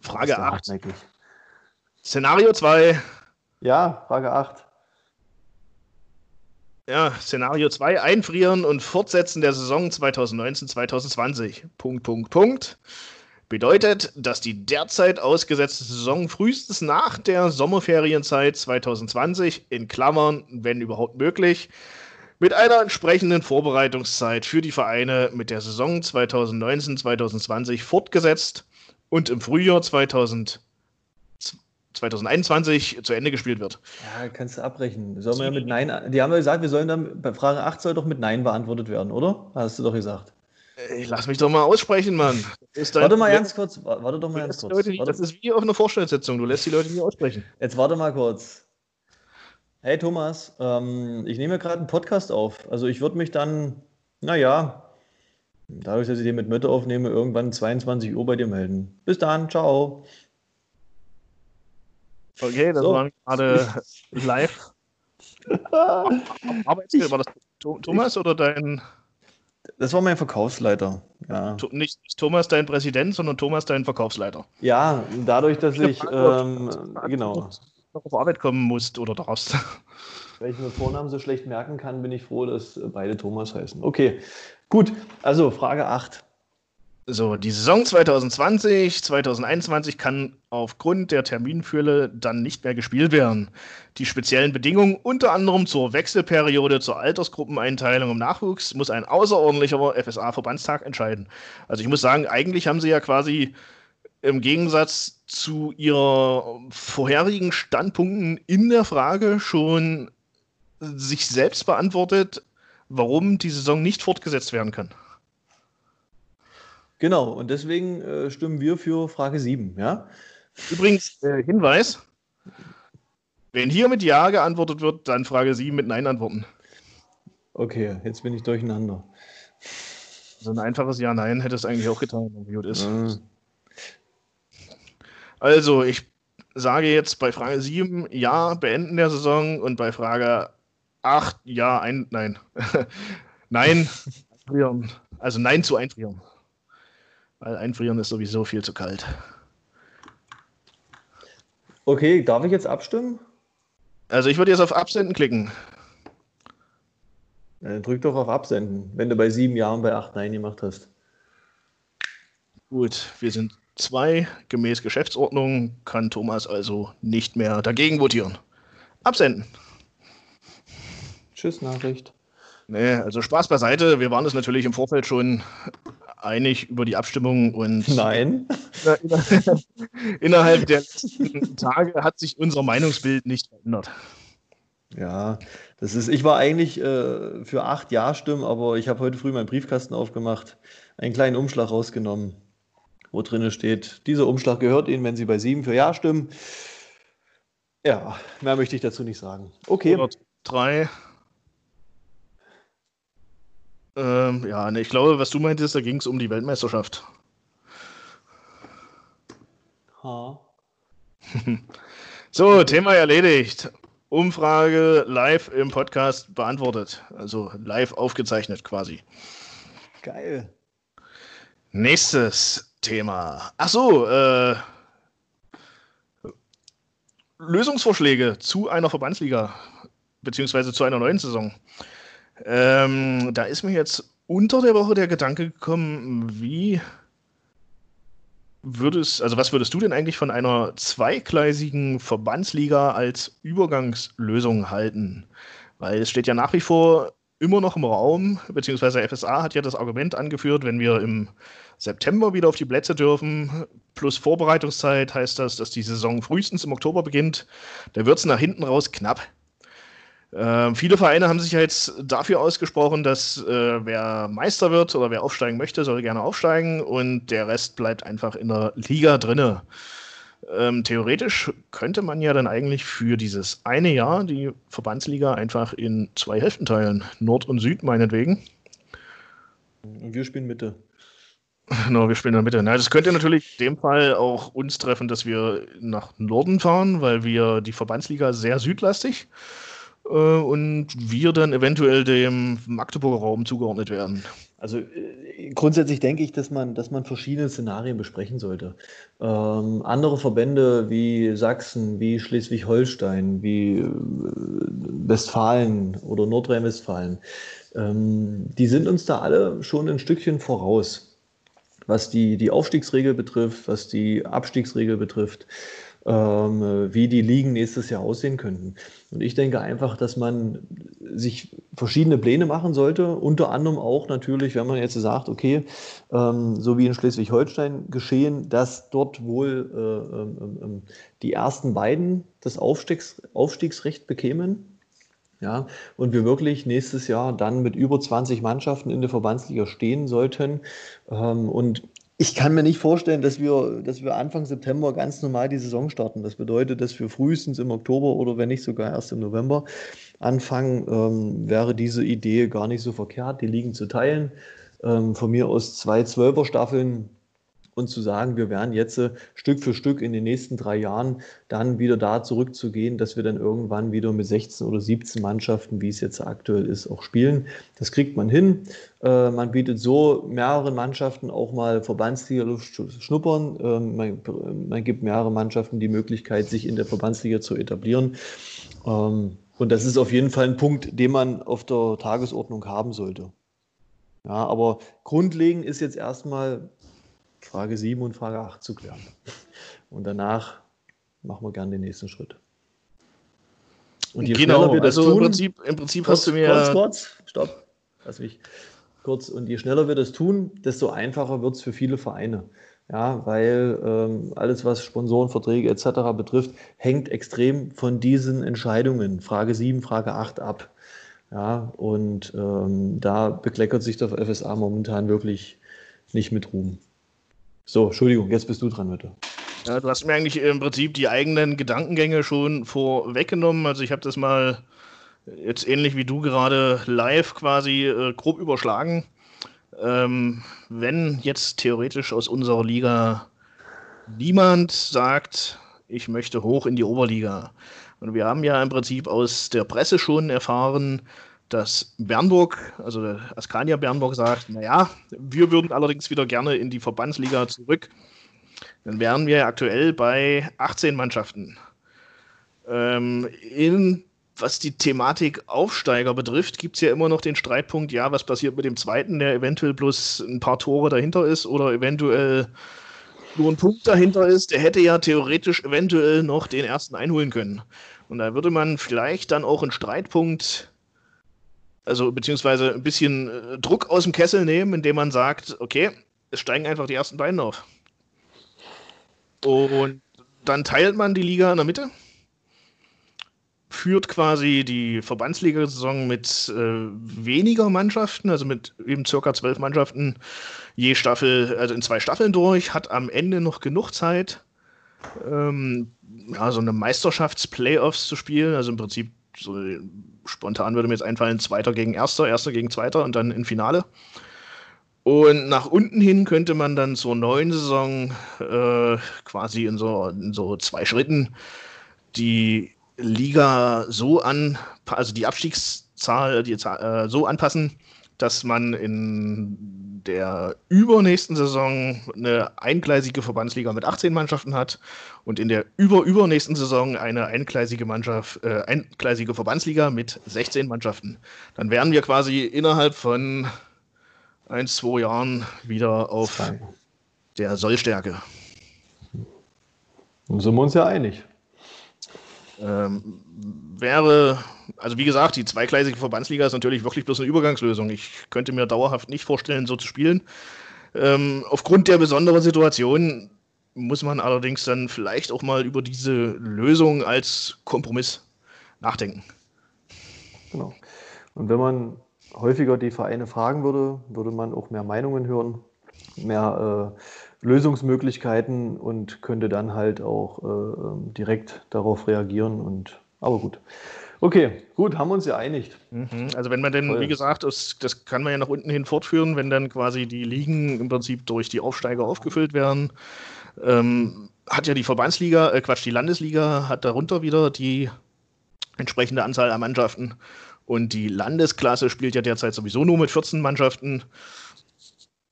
Frage der 8. hartnäckig. Szenario 2. Ja, Frage 8. Ja, Szenario 2, Einfrieren und Fortsetzen der Saison 2019-2020. Punkt, Punkt, Punkt. Bedeutet, dass die derzeit ausgesetzte Saison frühestens nach der Sommerferienzeit 2020, in Klammern, wenn überhaupt möglich, mit einer entsprechenden Vorbereitungszeit für die Vereine mit der Saison 2019-2020 fortgesetzt und im Frühjahr 2000, 2021 zu Ende gespielt wird. Ja, kannst du abbrechen. Sollen wir mit Nein, die haben ja gesagt, wir sollen dann, bei Frage 8 soll doch mit Nein beantwortet werden, oder? Hast du doch gesagt. Ich lass mich doch mal aussprechen, Mann. warte mal ganz kurz, warte doch mal ganz kurz. Nicht, das ist wie auf einer Vorstellungssitzung, du lässt die Leute nicht aussprechen. Jetzt warte mal kurz. Hey Thomas, ähm, ich nehme gerade einen Podcast auf. Also ich würde mich dann, naja, dadurch, dass ich den mit Mötte aufnehme, irgendwann 22 Uhr bei dir melden. Bis dann, ciao. Okay, das so. war gerade (laughs) live. (laughs) Arbeitsgeld, war das Thomas oder dein das war mein Verkaufsleiter. Ja. Nicht, Thomas dein Präsident, sondern Thomas dein Verkaufsleiter. Ja, dadurch, dass ich, ähm, genau. auf Arbeit kommen musst oder darfst. Weil ich mir Vornamen so schlecht merken kann, bin ich froh, dass beide Thomas heißen. Okay, gut. Also Frage 8. So, die Saison 2020, 2021 kann aufgrund der Terminfülle dann nicht mehr gespielt werden. Die speziellen Bedingungen, unter anderem zur Wechselperiode, zur Altersgruppeneinteilung im Nachwuchs, muss ein außerordentlicher FSA-Verbandstag entscheiden. Also ich muss sagen, eigentlich haben sie ja quasi im Gegensatz zu ihren vorherigen Standpunkten in der Frage schon sich selbst beantwortet, warum die Saison nicht fortgesetzt werden kann. Genau, und deswegen äh, stimmen wir für Frage 7, ja? Übrigens, äh, Hinweis: Wenn hier mit Ja geantwortet wird, dann Frage 7 mit Nein antworten. Okay, jetzt bin ich durcheinander. So ein einfaches Ja-Nein hätte es eigentlich auch getan, wie gut ist. Mhm. Also, ich sage jetzt bei Frage 7 Ja, beenden der Saison und bei Frage 8 Ja, ein, nein. (laughs) nein. (laughs) Also Nein zu einfrieren. Weil einfrieren ist sowieso viel zu kalt. Okay, darf ich jetzt abstimmen? Also ich würde jetzt auf Absenden klicken. Ja, drück doch auf Absenden, wenn du bei sieben Jahren bei acht Nein gemacht hast. Gut, wir sind zwei. Gemäß Geschäftsordnung kann Thomas also nicht mehr dagegen votieren. Absenden. Tschüss, Nachricht. Nee, also Spaß beiseite. Wir waren es natürlich im Vorfeld schon einig über die Abstimmung und Nein. (laughs) innerhalb der letzten Tage hat sich unser Meinungsbild nicht verändert. Ja, das ist, ich war eigentlich äh, für acht Ja-Stimmen, aber ich habe heute früh meinen Briefkasten aufgemacht, einen kleinen Umschlag rausgenommen, wo drin steht, dieser Umschlag gehört Ihnen, wenn Sie bei sieben für Ja stimmen. Ja, mehr möchte ich dazu nicht sagen. Okay. Drei. Ähm, ja, ne, ich glaube, was du meintest, da ging es um die Weltmeisterschaft. Ha. (laughs) so, Thema erledigt. Umfrage live im Podcast beantwortet. Also live aufgezeichnet quasi. Geil. Nächstes Thema. Ach so, äh, Lösungsvorschläge zu einer Verbandsliga, beziehungsweise zu einer neuen Saison. Ähm, da ist mir jetzt unter der Woche der Gedanke gekommen, wie würdest, also was würdest du denn eigentlich von einer zweigleisigen Verbandsliga als Übergangslösung halten? Weil es steht ja nach wie vor immer noch im Raum, beziehungsweise FSA hat ja das Argument angeführt, wenn wir im September wieder auf die Plätze dürfen, plus Vorbereitungszeit heißt das, dass die Saison frühestens im Oktober beginnt. Da wird es nach hinten raus knapp. Äh, viele Vereine haben sich ja jetzt dafür ausgesprochen, dass äh, wer Meister wird oder wer aufsteigen möchte, soll gerne aufsteigen und der Rest bleibt einfach in der Liga drinne. Ähm, theoretisch könnte man ja dann eigentlich für dieses eine Jahr die Verbandsliga einfach in zwei Hälften teilen, Nord und Süd meinetwegen. Und wir spielen Mitte. (laughs) Genau, wir spielen in der Mitte. Na, das könnte natürlich in dem Fall auch uns treffen, dass wir nach Norden fahren, weil wir die Verbandsliga sehr südlastig äh, und wir dann eventuell dem Magdeburger Raum zugeordnet werden. Also äh, grundsätzlich denke ich, dass man, dass man verschiedene Szenarien besprechen sollte. Ähm, andere Verbände wie Sachsen, wie Schleswig-Holstein, wie äh, Westfalen oder Nordrhein-Westfalen, ähm, die sind uns da alle schon ein Stückchen voraus, was die, die Aufstiegsregel betrifft, was die Abstiegsregel betrifft. Ähm, wie die Ligen nächstes Jahr aussehen könnten. Und ich denke einfach, dass man sich verschiedene Pläne machen sollte, unter anderem auch natürlich, wenn man jetzt sagt, okay, ähm, so wie in Schleswig-Holstein geschehen, dass dort wohl äh, ähm, die ersten beiden das Aufstiegs Aufstiegsrecht bekämen. Ja, und wir wirklich nächstes Jahr dann mit über 20 Mannschaften in der Verbandsliga stehen sollten. Und ich kann mir nicht vorstellen, dass wir, dass wir Anfang September ganz normal die Saison starten. Das bedeutet, dass wir frühestens im Oktober oder wenn nicht sogar erst im November anfangen. Ähm, wäre diese Idee gar nicht so verkehrt, die Ligen zu teilen. Ähm, von mir aus zwei Zwölfer-Staffeln und zu sagen, wir werden jetzt äh, Stück für Stück in den nächsten drei Jahren dann wieder da zurückzugehen, dass wir dann irgendwann wieder mit 16 oder 17 Mannschaften, wie es jetzt aktuell ist, auch spielen. Das kriegt man hin. Äh, man bietet so mehreren Mannschaften auch mal Verbandsliga schnuppern. Ähm, man, man, gibt mehrere Mannschaften die Möglichkeit, sich in der Verbandsliga zu etablieren. Ähm, und das ist auf jeden Fall ein Punkt, den man auf der Tagesordnung haben sollte. Ja, aber grundlegend ist jetzt erstmal Frage 7 und Frage 8 zu klären. Und danach machen wir gerne den nächsten Schritt. Und je genau, schneller wir das also tun, im Prinzip, im Prinzip kurz, hast du mir. Kurz, kurz, stopp. Lass mich kurz. Und je schneller wir das tun, desto einfacher wird es für viele Vereine. Ja, weil ähm, alles, was Sponsorenverträge etc. betrifft, hängt extrem von diesen Entscheidungen, Frage 7, Frage 8 ab. Ja, und ähm, da bekleckert sich der FSA momentan wirklich nicht mit Ruhm. So, Entschuldigung, jetzt bist du dran, bitte. Ja, du hast mir eigentlich im Prinzip die eigenen Gedankengänge schon vorweggenommen. Also ich habe das mal jetzt ähnlich wie du gerade live quasi äh, grob überschlagen. Ähm, wenn jetzt theoretisch aus unserer Liga niemand sagt, ich möchte hoch in die Oberliga. Und wir haben ja im Prinzip aus der Presse schon erfahren, dass Bernburg, also Askania Bernburg sagt, naja, wir würden allerdings wieder gerne in die Verbandsliga zurück. Dann wären wir aktuell bei 18 Mannschaften. Ähm, in, was die Thematik Aufsteiger betrifft, gibt es ja immer noch den Streitpunkt, ja, was passiert mit dem zweiten, der eventuell bloß ein paar Tore dahinter ist oder eventuell nur ein Punkt dahinter ist, der hätte ja theoretisch eventuell noch den ersten einholen können. Und da würde man vielleicht dann auch einen Streitpunkt also beziehungsweise ein bisschen äh, Druck aus dem Kessel nehmen, indem man sagt, okay, es steigen einfach die ersten beiden auf. Und dann teilt man die Liga in der Mitte, führt quasi die Verbandsliga-Saison mit äh, weniger Mannschaften, also mit eben circa zwölf Mannschaften je Staffel, also in zwei Staffeln durch, hat am Ende noch genug Zeit, ähm, ja, so eine Meisterschafts-Playoffs zu spielen, also im Prinzip so spontan würde mir jetzt einfallen, Zweiter gegen Erster, Erster gegen Zweiter und dann im Finale. Und nach unten hin könnte man dann zur neuen Saison äh, quasi in so, in so zwei Schritten die Liga so an, also die Abstiegszahl die, äh, so anpassen, dass man in der übernächsten Saison eine eingleisige Verbandsliga mit 18 Mannschaften hat und in der überübernächsten Saison eine eingleisige Mannschaft, äh, eingleisige Verbandsliga mit 16 Mannschaften. Dann wären wir quasi innerhalb von ein, zwei Jahren wieder auf Zwei. der Sollstärke. Dann sind wir uns ja einig. Ähm, wäre, also wie gesagt, die zweigleisige Verbandsliga ist natürlich wirklich bloß eine Übergangslösung. Ich könnte mir dauerhaft nicht vorstellen, so zu spielen. Ähm, aufgrund der besonderen Situation muss man allerdings dann vielleicht auch mal über diese Lösung als Kompromiss nachdenken. Genau. Und wenn man häufiger die Vereine fragen würde, würde man auch mehr Meinungen hören, mehr äh, Lösungsmöglichkeiten und könnte dann halt auch äh, ähm, direkt darauf reagieren. Und aber gut. Okay, gut, haben wir uns ja einig. Mhm. Also wenn man denn, Voll. wie gesagt, das, das kann man ja nach unten hin fortführen, wenn dann quasi die Ligen im Prinzip durch die Aufsteiger aufgefüllt werden, ähm, hat ja die Verbandsliga, äh Quatsch, die Landesliga hat darunter wieder die entsprechende Anzahl an Mannschaften. Und die Landesklasse spielt ja derzeit sowieso nur mit 14 Mannschaften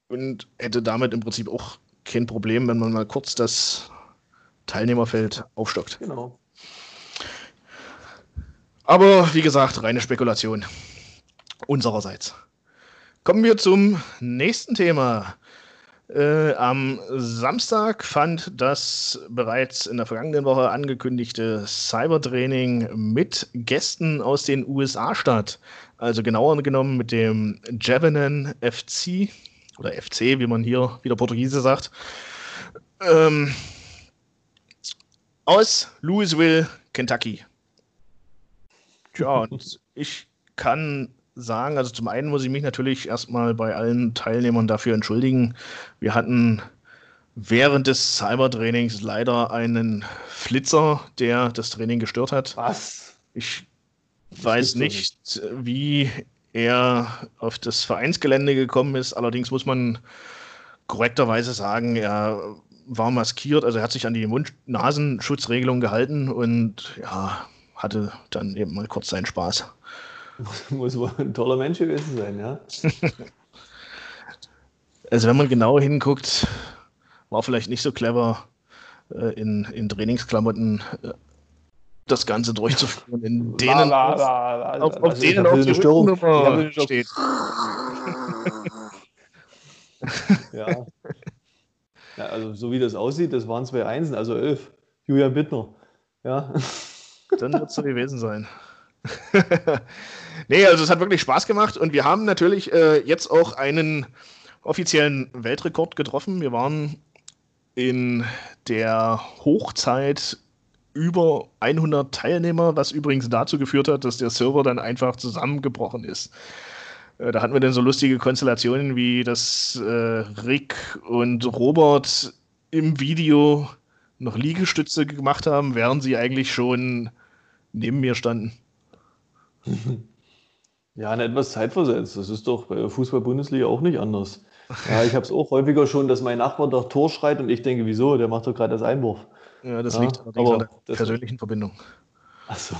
und hätte damit im Prinzip auch kein Problem, wenn man mal kurz das Teilnehmerfeld aufstockt. Genau. Aber wie gesagt, reine Spekulation unsererseits. Kommen wir zum nächsten Thema. Äh, am Samstag fand das bereits in der vergangenen Woche angekündigte Cybertraining mit Gästen aus den USA statt. Also genauer genommen mit dem Javelin FC oder FC, wie man hier wieder Portugiese sagt. Ähm, aus Louisville, Kentucky. Ja, und ich kann sagen, also zum einen muss ich mich natürlich erstmal bei allen Teilnehmern dafür entschuldigen. Wir hatten während des Cybertrainings leider einen Flitzer, der das Training gestört hat. Was? Ich weiß nicht, nicht, wie er auf das Vereinsgelände gekommen ist. Allerdings muss man korrekterweise sagen, er war maskiert, also er hat sich an die Mund-Nasenschutzregelung gehalten und ja, hatte dann eben mal kurz seinen Spaß. (laughs) Muss wohl ein toller Mensch gewesen sein, ja. (laughs) also wenn man genau hinguckt, war vielleicht nicht so clever, äh, in, in Trainingsklamotten äh, das Ganze durchzuführen, in (laughs) denen la, la, la, auf, auf also denen auch die Rückennummer steht. ja. ja. Also so wie das aussieht, das waren zwei Einsen, also elf. Julian Bittner. Ja. Dann wird es so gewesen sein. (laughs) nee, also es hat wirklich Spaß gemacht und wir haben natürlich äh, jetzt auch einen offiziellen Weltrekord getroffen. Wir waren in der Hochzeit über 100 Teilnehmer, was übrigens dazu geführt hat, dass der Server dann einfach zusammengebrochen ist. Äh, da hatten wir dann so lustige Konstellationen wie, dass äh, Rick und Robert im Video noch Liegestütze gemacht haben, während sie eigentlich schon neben mir standen. (laughs) Ja, in etwas zeitversetzt. Das ist doch bei der Fußball-Bundesliga auch nicht anders. Ja, ich habe es auch häufiger schon, dass mein Nachbar doch Tor schreit und ich denke, wieso? Der macht doch gerade das Einwurf. Ja, das ja, liegt allerdings an der persönlichen Verbindung. Achso.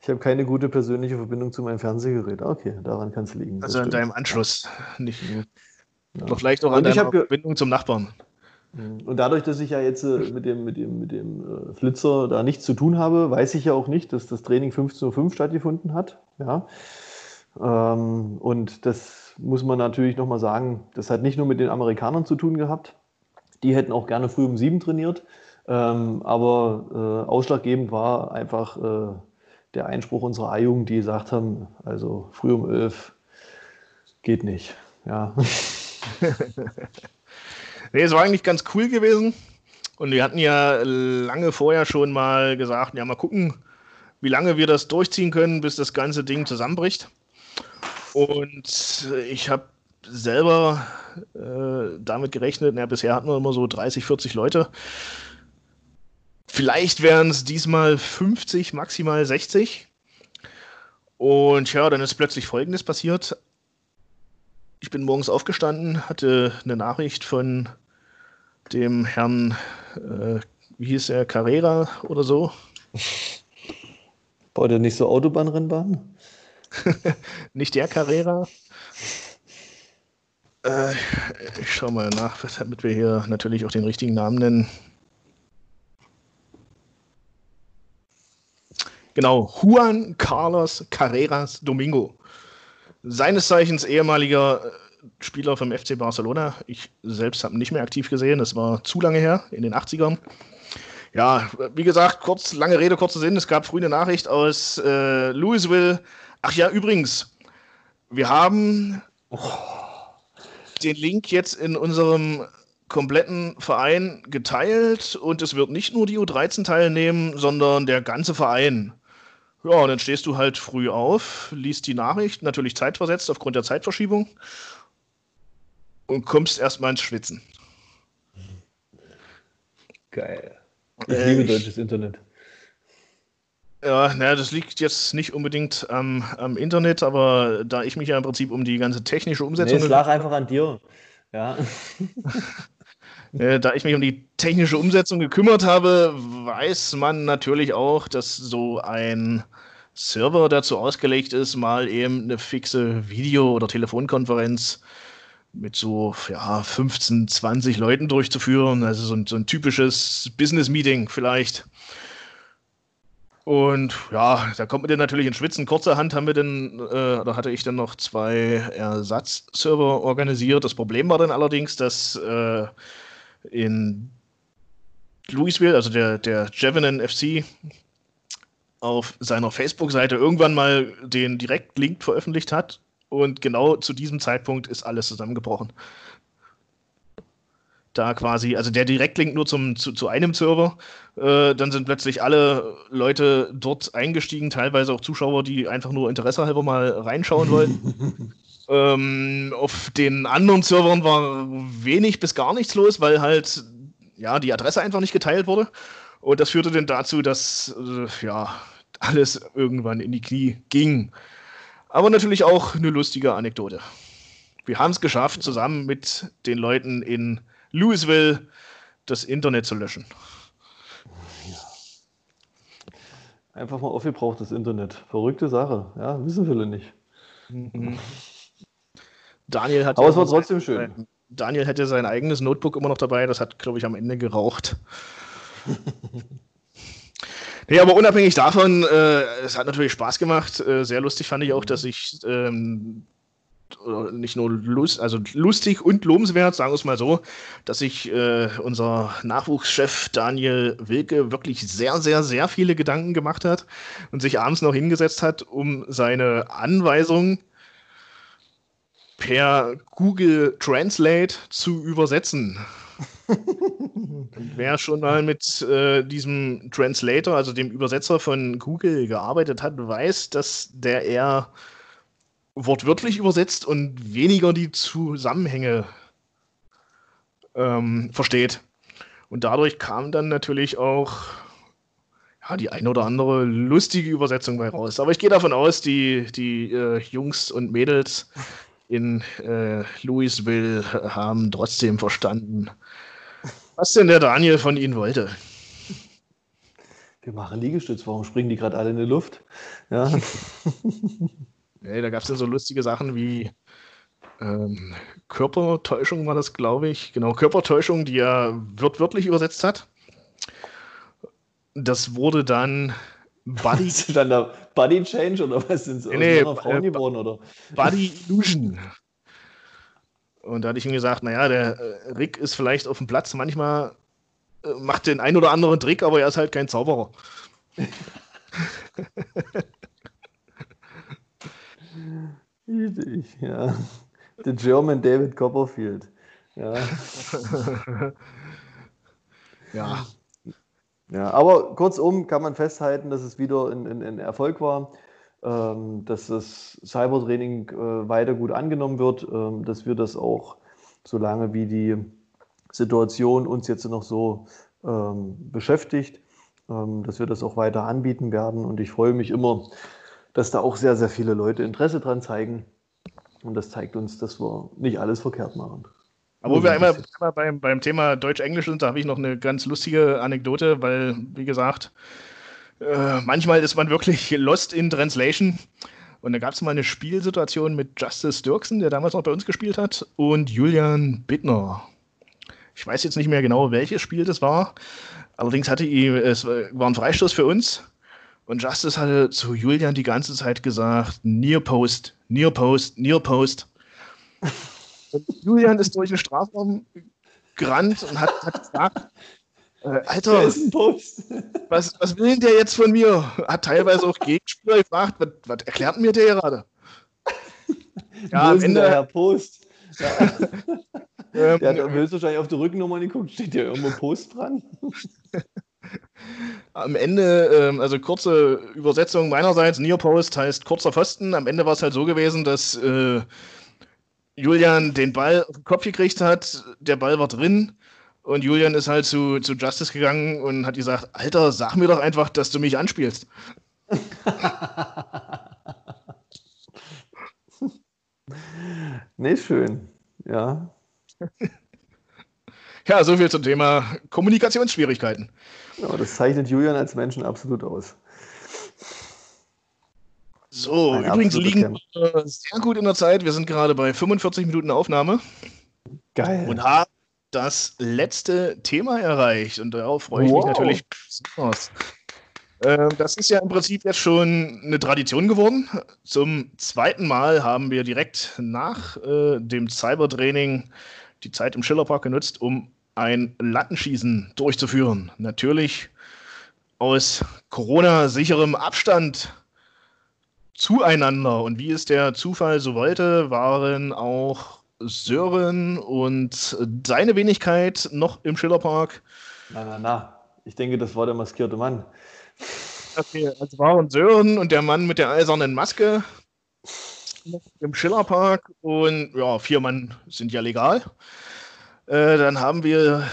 Ich habe keine gute persönliche Verbindung zu meinem Fernsehgerät. Okay, daran kann es liegen. Also an deinem Anschluss. Nicht, ja. Vielleicht auch an deiner Verbindung zum Nachbarn. Und dadurch, dass ich ja jetzt äh, mit dem, mit dem, mit dem äh, Flitzer da nichts zu tun habe, weiß ich ja auch nicht, dass das Training 15.05 Uhr stattgefunden hat. Ja. Ähm, und das muss man natürlich nochmal sagen, das hat nicht nur mit den Amerikanern zu tun gehabt. Die hätten auch gerne früh um sieben trainiert. Ähm, aber äh, ausschlaggebend war einfach der Einspruch unserer A-Jugend, die gesagt haben, also früh um elf geht nicht. Ja. (laughs) Nee, es war eigentlich ganz cool gewesen. Und wir hatten ja lange vorher schon mal gesagt, ja, mal gucken, wie lange wir das durchziehen können, bis das ganze Ding zusammenbricht. Und ich habe selber äh, damit gerechnet, ja, bisher hatten wir immer so 30, 40 Leute. Vielleicht wären es diesmal 50, maximal 60. Und ja, dann ist plötzlich Folgendes passiert ich bin morgens aufgestanden, hatte eine Nachricht von dem Herrn, äh, wie hieß er, Carrera oder so. (laughs) Baut er nicht so Autobahnrennbahnen? (laughs) nicht der Carrera. Äh, ich schau mal nach, damit wir hier natürlich auch den richtigen Namen nennen. Genau, Juan Carlos Carreras Domingo seines Zeichens ehemaliger äh, Spieler vom FC Barcelona. Ich selbst habe ihn nicht mehr aktiv gesehen, das war zu lange her, in den 80ern. Ja, wie gesagt, kurz, lange Rede, kurzer Sinn. Es gab früh eine Nachricht aus äh, Louisville. Ach ja, übrigens, wir haben oh, den Link jetzt in unserem kompletten Verein geteilt und es wird nicht nur die U13 teilnehmen, sondern der ganze Verein. Ja, und dann stehst du halt früh auf, liest die Nachricht, natürlich zeitversetzt aufgrund der Zeitverschiebung und kommst erstmal ins Schwitzen. Geil. Ich äh, liebe deutsches Internet. Ja, naja, das liegt jetzt nicht unbedingt am, am, Internet, aber da ich mich ja im Prinzip um die ganze technische Umsetzung. Nee, es lag einfach an dir. Ja. (laughs) Äh, da ich mich um die technische Umsetzung gekümmert habe, weiß man natürlich auch, dass so ein Server dazu ausgelegt ist, mal eben eine fixe Video- oder Telefonkonferenz mit so ja, 15, 20 Leuten durchzuführen. Also so ein, so ein typisches Business-Meeting vielleicht. Und ja, da kommt man dann natürlich in Schwitzen. Kurzerhand haben wir dann, äh, da hatte ich dann noch zwei Ersatzserver organisiert. Das Problem war dann allerdings, dass äh, in Louisville, also der, der Javelin FC, auf seiner Facebook-Seite irgendwann mal den Direktlink veröffentlicht hat. Und genau zu diesem Zeitpunkt ist alles zusammengebrochen da quasi, also der Direktlink nur zum, zu, zu einem Server. Äh, dann sind plötzlich alle Leute dort eingestiegen, teilweise auch Zuschauer, die einfach nur Interesse halber mal reinschauen wollten. (laughs) ähm, auf den anderen Servern war wenig bis gar nichts los, weil halt ja die Adresse einfach nicht geteilt wurde. Und das führte dann dazu, dass äh, ja alles irgendwann in die Knie ging. Aber natürlich auch eine lustige Anekdote. Wir haben es geschafft, zusammen mit den Leuten in Louisville das Internet zu löschen. Einfach mal aufgebraucht, das Internet. Verrückte Sache. Ja, wissen viele nicht. Mhm. Daniel hat. Aber es war trotzdem schön. Daniel hätte sein eigenes Notebook immer noch dabei. Das hat, glaube ich, am Ende geraucht. (laughs) nee, aber unabhängig davon, äh, es hat natürlich Spaß gemacht. Äh, sehr lustig fand ich auch, dass ich ähm, nicht nur lust, also lustig und lobenswert, sagen wir es mal so, dass sich äh, unser Nachwuchschef Daniel Wilke wirklich sehr, sehr, sehr viele Gedanken gemacht hat und sich abends noch hingesetzt hat, um seine Anweisungen per Google Translate zu übersetzen. (laughs) Wer schon mal mit äh, diesem Translator, also dem Übersetzer von Google gearbeitet hat, weiß, dass der eher wortwörtlich übersetzt und weniger die Zusammenhänge ähm, versteht. Und dadurch kam dann natürlich auch ja, die ein oder andere lustige Übersetzung bei raus. Aber ich gehe davon aus, die, die äh, Jungs und Mädels in äh, Louisville haben trotzdem verstanden, was denn der Daniel von ihnen wollte. Wir machen Liegestütz, warum springen die gerade alle in die Luft? Ja. (laughs) Nee, da gab es dann so lustige Sachen wie ähm, Körpertäuschung war das, glaube ich. Genau, Körpertäuschung, die er wörtlich übersetzt hat. Das wurde dann Body. Ist dann da Body Change oder was sind sie? Nee, Frauen äh, geworden, oder? Body Illusion. Und da hatte ich ihm gesagt, naja, der äh, Rick ist vielleicht auf dem Platz manchmal äh, macht den ein oder anderen Trick, aber er ist halt kein Zauberer. Ja. The German David Copperfield. Ja. (laughs) ja. Ja, aber kurzum kann man festhalten, dass es wieder ein, Erfolg war, ähm, dass das Cybertraining äh, weiter gut angenommen wird, ähm, dass wir das auch, solange wie die Situation uns jetzt noch so ähm, beschäftigt, ähm, dass wir das auch weiter anbieten werden. Und ich freue mich immer, dass da auch sehr, sehr viele Leute Interesse dran zeigen. Und das zeigt uns, dass wir nicht alles verkehrt machen. Aber wo wir einmal, einmal beim, beim Thema Deutsch-Englisch sind, da habe ich noch eine ganz lustige Anekdote, weil, wie gesagt, äh, manchmal ist man wirklich lost in Translation. Und da gab es mal eine Spielsituation mit Justice Dirksen, der damals noch bei uns gespielt hat, und Julian Bittner. Ich weiß jetzt nicht mehr genau, welches Spiel das war. Allerdings hatte ich, es war ein Freistoß für uns. Und Justice hatte zu Julian die ganze Zeit gesagt, Near Post, Near Post, Near Post. (laughs) Und Julian ist durch den Strafraum gerannt und hat, hat gesagt, äh, Alter, was, was will denn der jetzt von mir? Hat teilweise auch Gegenspieler gefragt, was, was erklärt mir der gerade? Ja, am Ende, Herr Post. Ja. (laughs) ähm, der hat höchstwahrscheinlich auf die Rückennummer geguckt. Steht ja irgendwo Post dran? (laughs) Am Ende, ähm, also kurze Übersetzung meinerseits, Nearpost heißt kurzer Pfosten. Am Ende war es halt so gewesen, dass äh, Julian den Ball auf den Kopf gekriegt hat, der Ball war drin und Julian ist halt zu, zu Justice gegangen und hat gesagt, Alter, sag mir doch einfach, dass du mich anspielst. (laughs) nee, schön. Ja. ja, so viel zum Thema Kommunikationsschwierigkeiten. Ja, das zeichnet Julian als Menschen absolut aus. So, Ein übrigens liegen wir sehr gut in der Zeit. Wir sind gerade bei 45 Minuten Aufnahme. Geil. Und haben das letzte Thema erreicht. Und darauf freue ich wow. mich natürlich besonders. Äh, das ist ja im Prinzip jetzt schon eine Tradition geworden. Zum zweiten Mal haben wir direkt nach äh, dem Cybertraining die Zeit im Schillerpark genutzt, um ein Lattenschießen durchzuführen. Natürlich aus Corona-sicherem Abstand zueinander. Und wie es der Zufall so wollte, waren auch Sören und seine Wenigkeit noch im Schillerpark. Na, na, na. Ich denke, das war der maskierte Mann. Okay, also waren Sören und der Mann mit der eisernen Maske im Schillerpark und ja, vier Mann sind ja legal. Äh, dann haben wir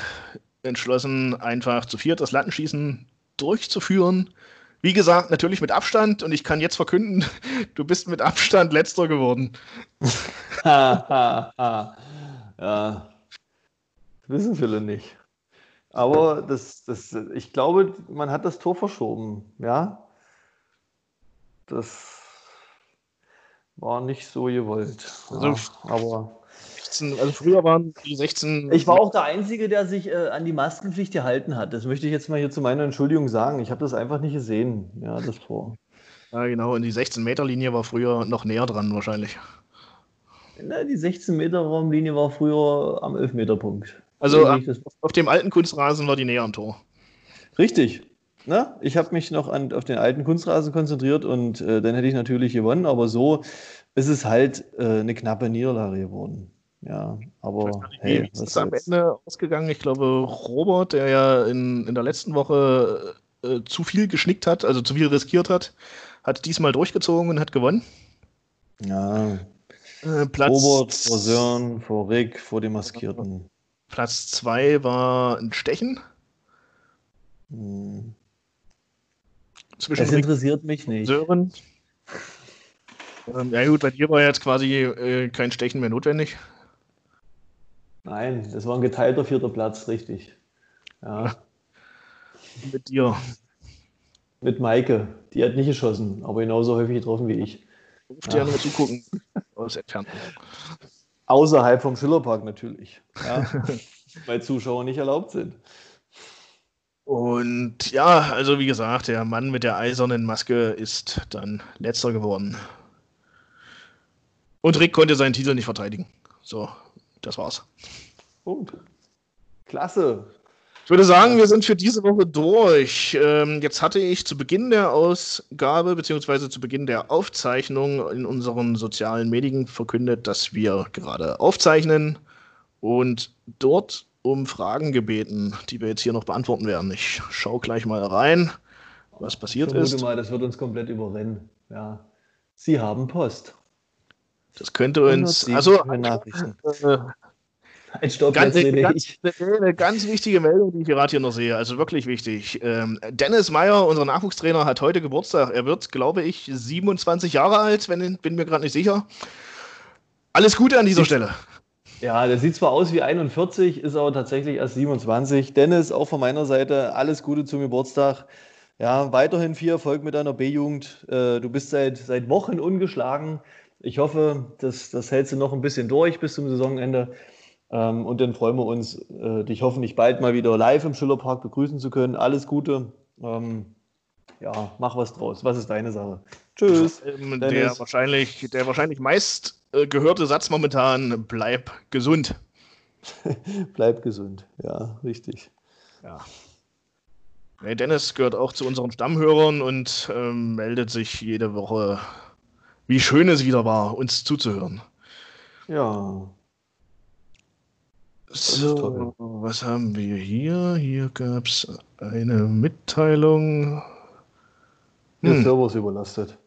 entschlossen, einfach zu viert das Lattenschießen durchzuführen. Wie gesagt, natürlich mit Abstand und ich kann jetzt verkünden, (laughs) du bist mit Abstand letzter geworden. (laughs) ja, wissen viele nicht. Aber das, das, ich glaube, man hat das Tor verschoben, ja. Das war nicht so gewollt. Also, ja, aber 16, also früher waren die 16. Ich war auch der Einzige, der sich äh, an die Maskenpflicht gehalten hat. Das möchte ich jetzt mal hier zu meiner Entschuldigung sagen. Ich habe das einfach nicht gesehen, ja, das Tor. Ja, genau. Und die 16-Meter-Linie war früher noch näher dran, wahrscheinlich. Na, die 16-Meter-Raumlinie war früher am 11-Meter-Punkt. Also auf, auf dem alten Kunstrasen war die näher am Tor. Richtig. Na, ich habe mich noch an, auf den alten Kunstrasen konzentriert und äh, dann hätte ich natürlich gewonnen, aber so ist es halt äh, eine knappe Niederlage geworden. Ja, aber hey, was ist am Ende ausgegangen? Ich glaube, Robert, der ja in, in der letzten Woche äh, zu viel geschnickt hat, also zu viel riskiert hat, hat diesmal durchgezogen und hat gewonnen. Ja. Äh, Platz, Robert vor Sören, vor Rick, vor dem Maskierten. Platz 2 war ein Stechen. Hm. Zwischen das interessiert Rick mich nicht. Sören. Ähm, ja gut, bei dir war jetzt quasi äh, kein Stechen mehr notwendig. Nein, das war ein geteilter vierter Platz, richtig. Ja. Mit dir. Mit Maike. Die hat nicht geschossen, aber genauso häufig getroffen wie ich. Ruft ja. nur zugucken aus. Außerhalb vom Schillerpark natürlich. Ja. (laughs) weil Zuschauer nicht erlaubt sind. Und ja, also wie gesagt, der Mann mit der eisernen Maske ist dann letzter geworden. Und Rick konnte seinen Titel nicht verteidigen. So, das war's. Gut. Klasse. Ich würde sagen, wir sind für diese Woche durch. Ähm, jetzt hatte ich zu Beginn der Ausgabe bzw. zu Beginn der Aufzeichnung in unseren sozialen Medien verkündet, dass wir gerade aufzeichnen und dort um Fragen gebeten, die wir jetzt hier noch beantworten werden. Ich schaue gleich mal rein, was passiert ich ist. mal, das wird uns komplett überrennen. Ja. Sie haben Post. Das könnte uns. Also, Nachrichten. Äh, ein Stopp, ganz, eine, ganz, eine, ganz wichtige Meldung, die ich gerade hier noch sehe. Also wirklich wichtig. Ähm, Dennis Meyer, unser Nachwuchstrainer, hat heute Geburtstag. Er wird, glaube ich, 27 Jahre alt, wenn, bin mir gerade nicht sicher. Alles Gute an dieser ich, Stelle. Ja, der sieht zwar aus wie 41, ist aber tatsächlich erst 27. Dennis, auch von meiner Seite, alles Gute zum Geburtstag. Ja, weiterhin viel Erfolg mit deiner B-Jugend. Äh, du bist seit, seit Wochen ungeschlagen. Ich hoffe, das, das hältst du noch ein bisschen durch bis zum Saisonende. Ähm, und dann freuen wir uns, äh, dich hoffentlich bald mal wieder live im Schillerpark begrüßen zu können. Alles Gute. Ähm, ja, mach was draus. Was ist deine Sache? Tschüss. Ähm, der, wahrscheinlich, der wahrscheinlich meist äh, gehörte Satz momentan: bleib gesund. (laughs) bleib gesund, ja, richtig. Ja. Dennis gehört auch zu unseren Stammhörern und ähm, meldet sich jede Woche wie schön es wieder war, uns zuzuhören. Ja. So, was haben wir hier? Hier gab es eine Mitteilung. Der hm. Server ist überlastet.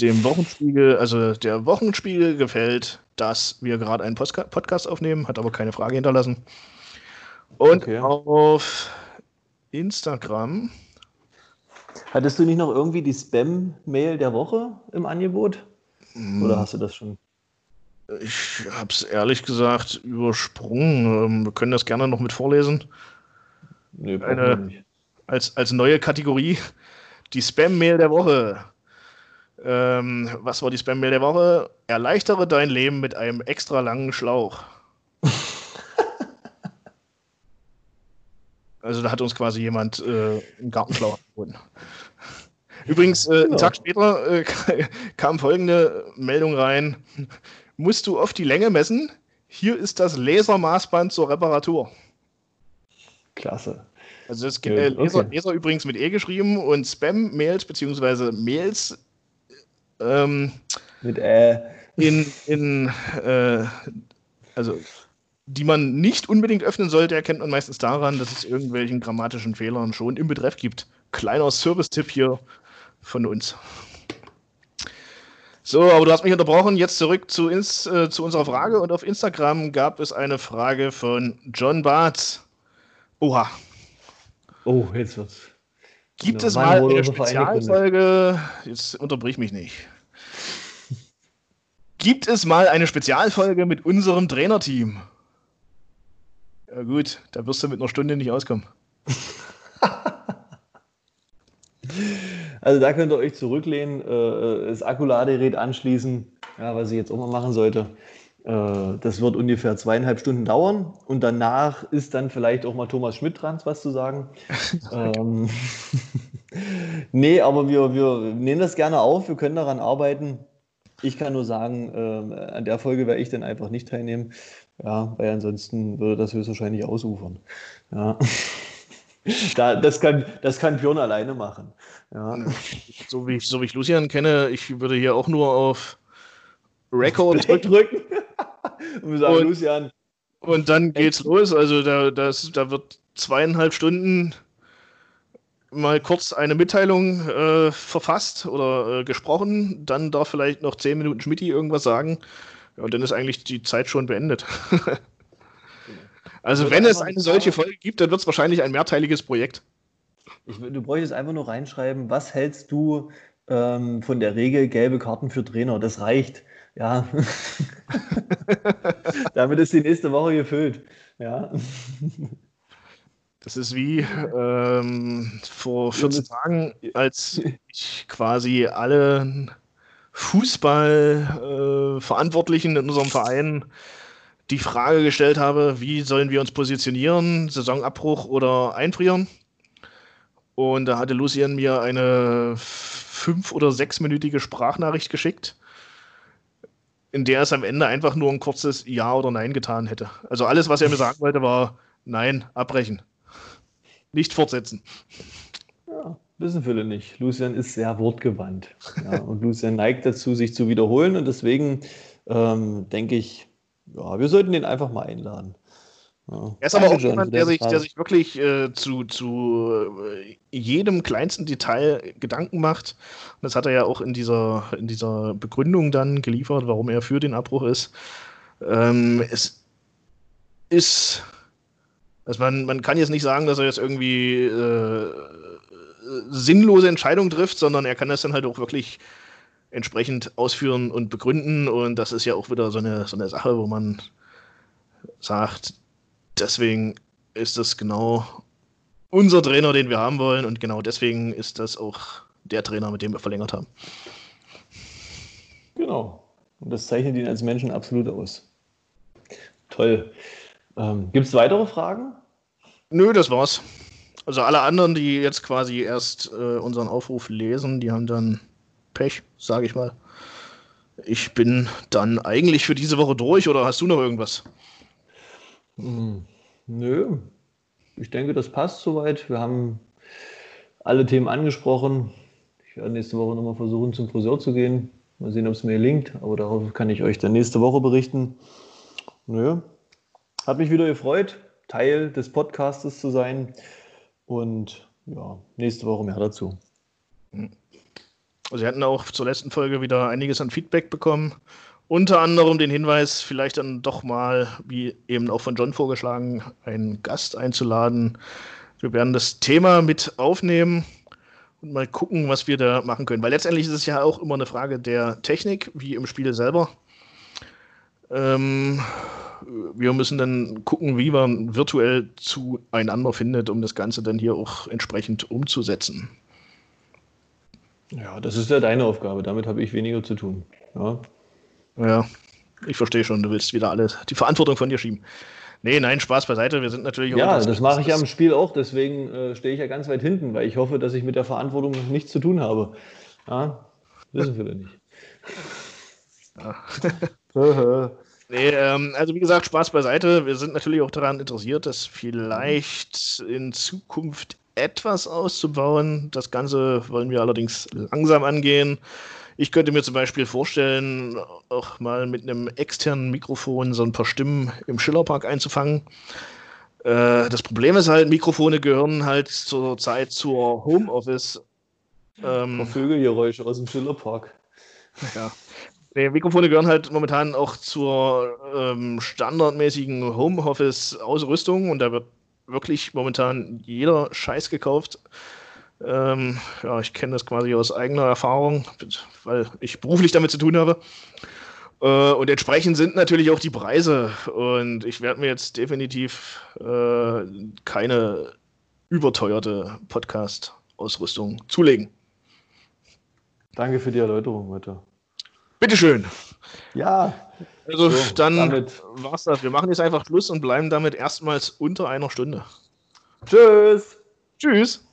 Dem Wochenspiegel, also der Wochenspiegel gefällt, dass wir gerade einen Postka Podcast aufnehmen, hat aber keine Frage hinterlassen. Und okay. auf Instagram. Hattest du nicht noch irgendwie die Spam-Mail der Woche im Angebot? Oder hast du das schon? Ich habe es ehrlich gesagt übersprungen. Ähm, wir können das gerne noch mit vorlesen. Nee, Eine, nicht. Als, als neue Kategorie die Spam-Mail der Woche. Ähm, was war die Spam-Mail der Woche? Erleichtere dein Leben mit einem extra langen Schlauch. (laughs) also da hat uns quasi jemand äh, einen Gartenschlauch gefunden. Übrigens, äh, genau. einen Tag später äh, (laughs) kam folgende Meldung rein. Musst du oft die Länge messen? Hier ist das Lasermaßband zur Reparatur. Klasse. Also das äh, Laser, okay. Laser, übrigens mit E geschrieben und Spam-Mails beziehungsweise Mails ähm, mit Ä. In, in äh, also die man nicht unbedingt öffnen sollte, erkennt man meistens daran, dass es irgendwelchen grammatischen Fehlern schon im Betreff gibt. Kleiner Service-Tipp hier von uns. So, aber du hast mich unterbrochen. Jetzt zurück zu, ins, äh, zu unserer Frage. Und auf Instagram gab es eine Frage von John Barth. Oha. Oh, jetzt wird's. Gibt es mal eine Spezialfolge? Jetzt unterbrich mich nicht. Gibt es mal eine Spezialfolge mit unserem Trainerteam? Ja gut, da wirst du mit einer Stunde nicht auskommen. (laughs) also da könnt ihr euch zurücklehnen, äh, das Akkuladegerät anschließen, ja, was ich jetzt auch mal machen sollte. Äh, das wird ungefähr zweieinhalb Stunden dauern und danach ist dann vielleicht auch mal Thomas Schmidt dran, was zu sagen. (laughs) ähm, (laughs) nee, aber wir, wir nehmen das gerne auf, wir können daran arbeiten. Ich kann nur sagen, äh, an der Folge werde ich dann einfach nicht teilnehmen. Ja, weil ansonsten würde das höchstwahrscheinlich ausufern. Ja. Da, das, kann, das kann Björn alleine machen. Ja. So, wie ich, so wie ich Lucian kenne, ich würde hier auch nur auf Record (laughs) drücken. (laughs) und sagen, und, Lucian. Und dann geht's los. Also da, das, da wird zweieinhalb Stunden mal kurz eine Mitteilung äh, verfasst oder äh, gesprochen. Dann darf vielleicht noch zehn Minuten Schmidt irgendwas sagen. Ja, und dann ist eigentlich die Zeit schon beendet. (laughs) also, wenn es eine solche Folge gibt, dann wird es wahrscheinlich ein mehrteiliges Projekt. Ich, du bräuchtest einfach nur reinschreiben, was hältst du ähm, von der Regel gelbe Karten für Trainer? Das reicht. Ja. (laughs) Damit ist die nächste Woche gefüllt. Ja. Das ist wie ähm, vor 14 Tagen, als ich quasi alle Fußballverantwortlichen äh, in unserem Verein die Frage gestellt habe, wie sollen wir uns positionieren, Saisonabbruch oder einfrieren. Und da hatte Lucien mir eine fünf- oder sechsminütige Sprachnachricht geschickt, in der es am Ende einfach nur ein kurzes Ja oder Nein getan hätte. Also alles, was er mir sagen wollte, war Nein, abbrechen. Nicht fortsetzen. Ja, wissen viele nicht. Lucian ist sehr wortgewandt. Ja, und Lucian neigt dazu, sich zu wiederholen. Und deswegen ähm, denke ich, ja, wir sollten den einfach mal einladen. Ja. Er ist aber auch jemand, der sich, der sich wirklich äh, zu, zu äh, jedem kleinsten Detail Gedanken macht. Und das hat er ja auch in dieser, in dieser Begründung dann geliefert, warum er für den Abbruch ist. Ähm, es ist also man, man kann jetzt nicht sagen, dass er jetzt irgendwie äh, sinnlose Entscheidungen trifft, sondern er kann das dann halt auch wirklich entsprechend ausführen und begründen. Und das ist ja auch wieder so eine, so eine Sache, wo man sagt, deswegen ist das genau unser Trainer, den wir haben wollen. Und genau deswegen ist das auch der Trainer, mit dem wir verlängert haben. Genau. Und das zeichnet ihn als Menschen absolut aus. Toll. Ähm, Gibt es weitere Fragen? Nö, das war's. Also alle anderen, die jetzt quasi erst äh, unseren Aufruf lesen, die haben dann Pech, sage ich mal. Ich bin dann eigentlich für diese Woche durch oder hast du noch irgendwas? Hm, nö. Ich denke, das passt soweit. Wir haben alle Themen angesprochen. Ich werde nächste Woche nochmal versuchen, zum Friseur zu gehen. Mal sehen, ob es mir gelingt, aber darauf kann ich euch dann nächste Woche berichten. Nö. Hat mich wieder gefreut. Teil des Podcastes zu sein. Und ja, nächste Woche mehr dazu. Also wir hatten auch zur letzten Folge wieder einiges an Feedback bekommen. Unter anderem den Hinweis, vielleicht dann doch mal, wie eben auch von John vorgeschlagen, einen Gast einzuladen. Wir werden das Thema mit aufnehmen und mal gucken, was wir da machen können. Weil letztendlich ist es ja auch immer eine Frage der Technik, wie im Spiel selber. Ähm, wir müssen dann gucken, wie man virtuell zueinander findet, um das Ganze dann hier auch entsprechend umzusetzen. Ja, das ist ja deine Aufgabe. Damit habe ich weniger zu tun. Ja, ja ich verstehe schon. Du willst wieder alles die Verantwortung von dir schieben. Nee, nein, Spaß beiseite. Wir sind natürlich auch. Ja, das mache ich ja im Spiel auch. Deswegen äh, stehe ich ja ganz weit hinten, weil ich hoffe, dass ich mit der Verantwortung nichts zu tun habe. Ja, wissen wir nicht. Ja. (laughs) nee, ähm, also wie gesagt, Spaß beiseite. Wir sind natürlich auch daran interessiert, das vielleicht in Zukunft etwas auszubauen. Das Ganze wollen wir allerdings langsam angehen. Ich könnte mir zum Beispiel vorstellen, auch mal mit einem externen Mikrofon so ein paar Stimmen im Schillerpark einzufangen. Äh, das Problem ist halt, Mikrofone gehören halt zur Zeit zur Homeoffice. Ähm, Vögelgeräusche aus dem Schillerpark. Ja. Nee, Mikrofone gehören halt momentan auch zur ähm, standardmäßigen Homeoffice-Ausrüstung und da wird wirklich momentan jeder Scheiß gekauft. Ähm, ja, ich kenne das quasi aus eigener Erfahrung, weil ich beruflich damit zu tun habe. Äh, und entsprechend sind natürlich auch die Preise. Und ich werde mir jetzt definitiv äh, keine überteuerte Podcast-Ausrüstung zulegen. Danke für die Erläuterung heute. Bitteschön. Ja. Also so, dann damit. war's das. Wir machen jetzt einfach Schluss und bleiben damit erstmals unter einer Stunde. Tschüss. Tschüss.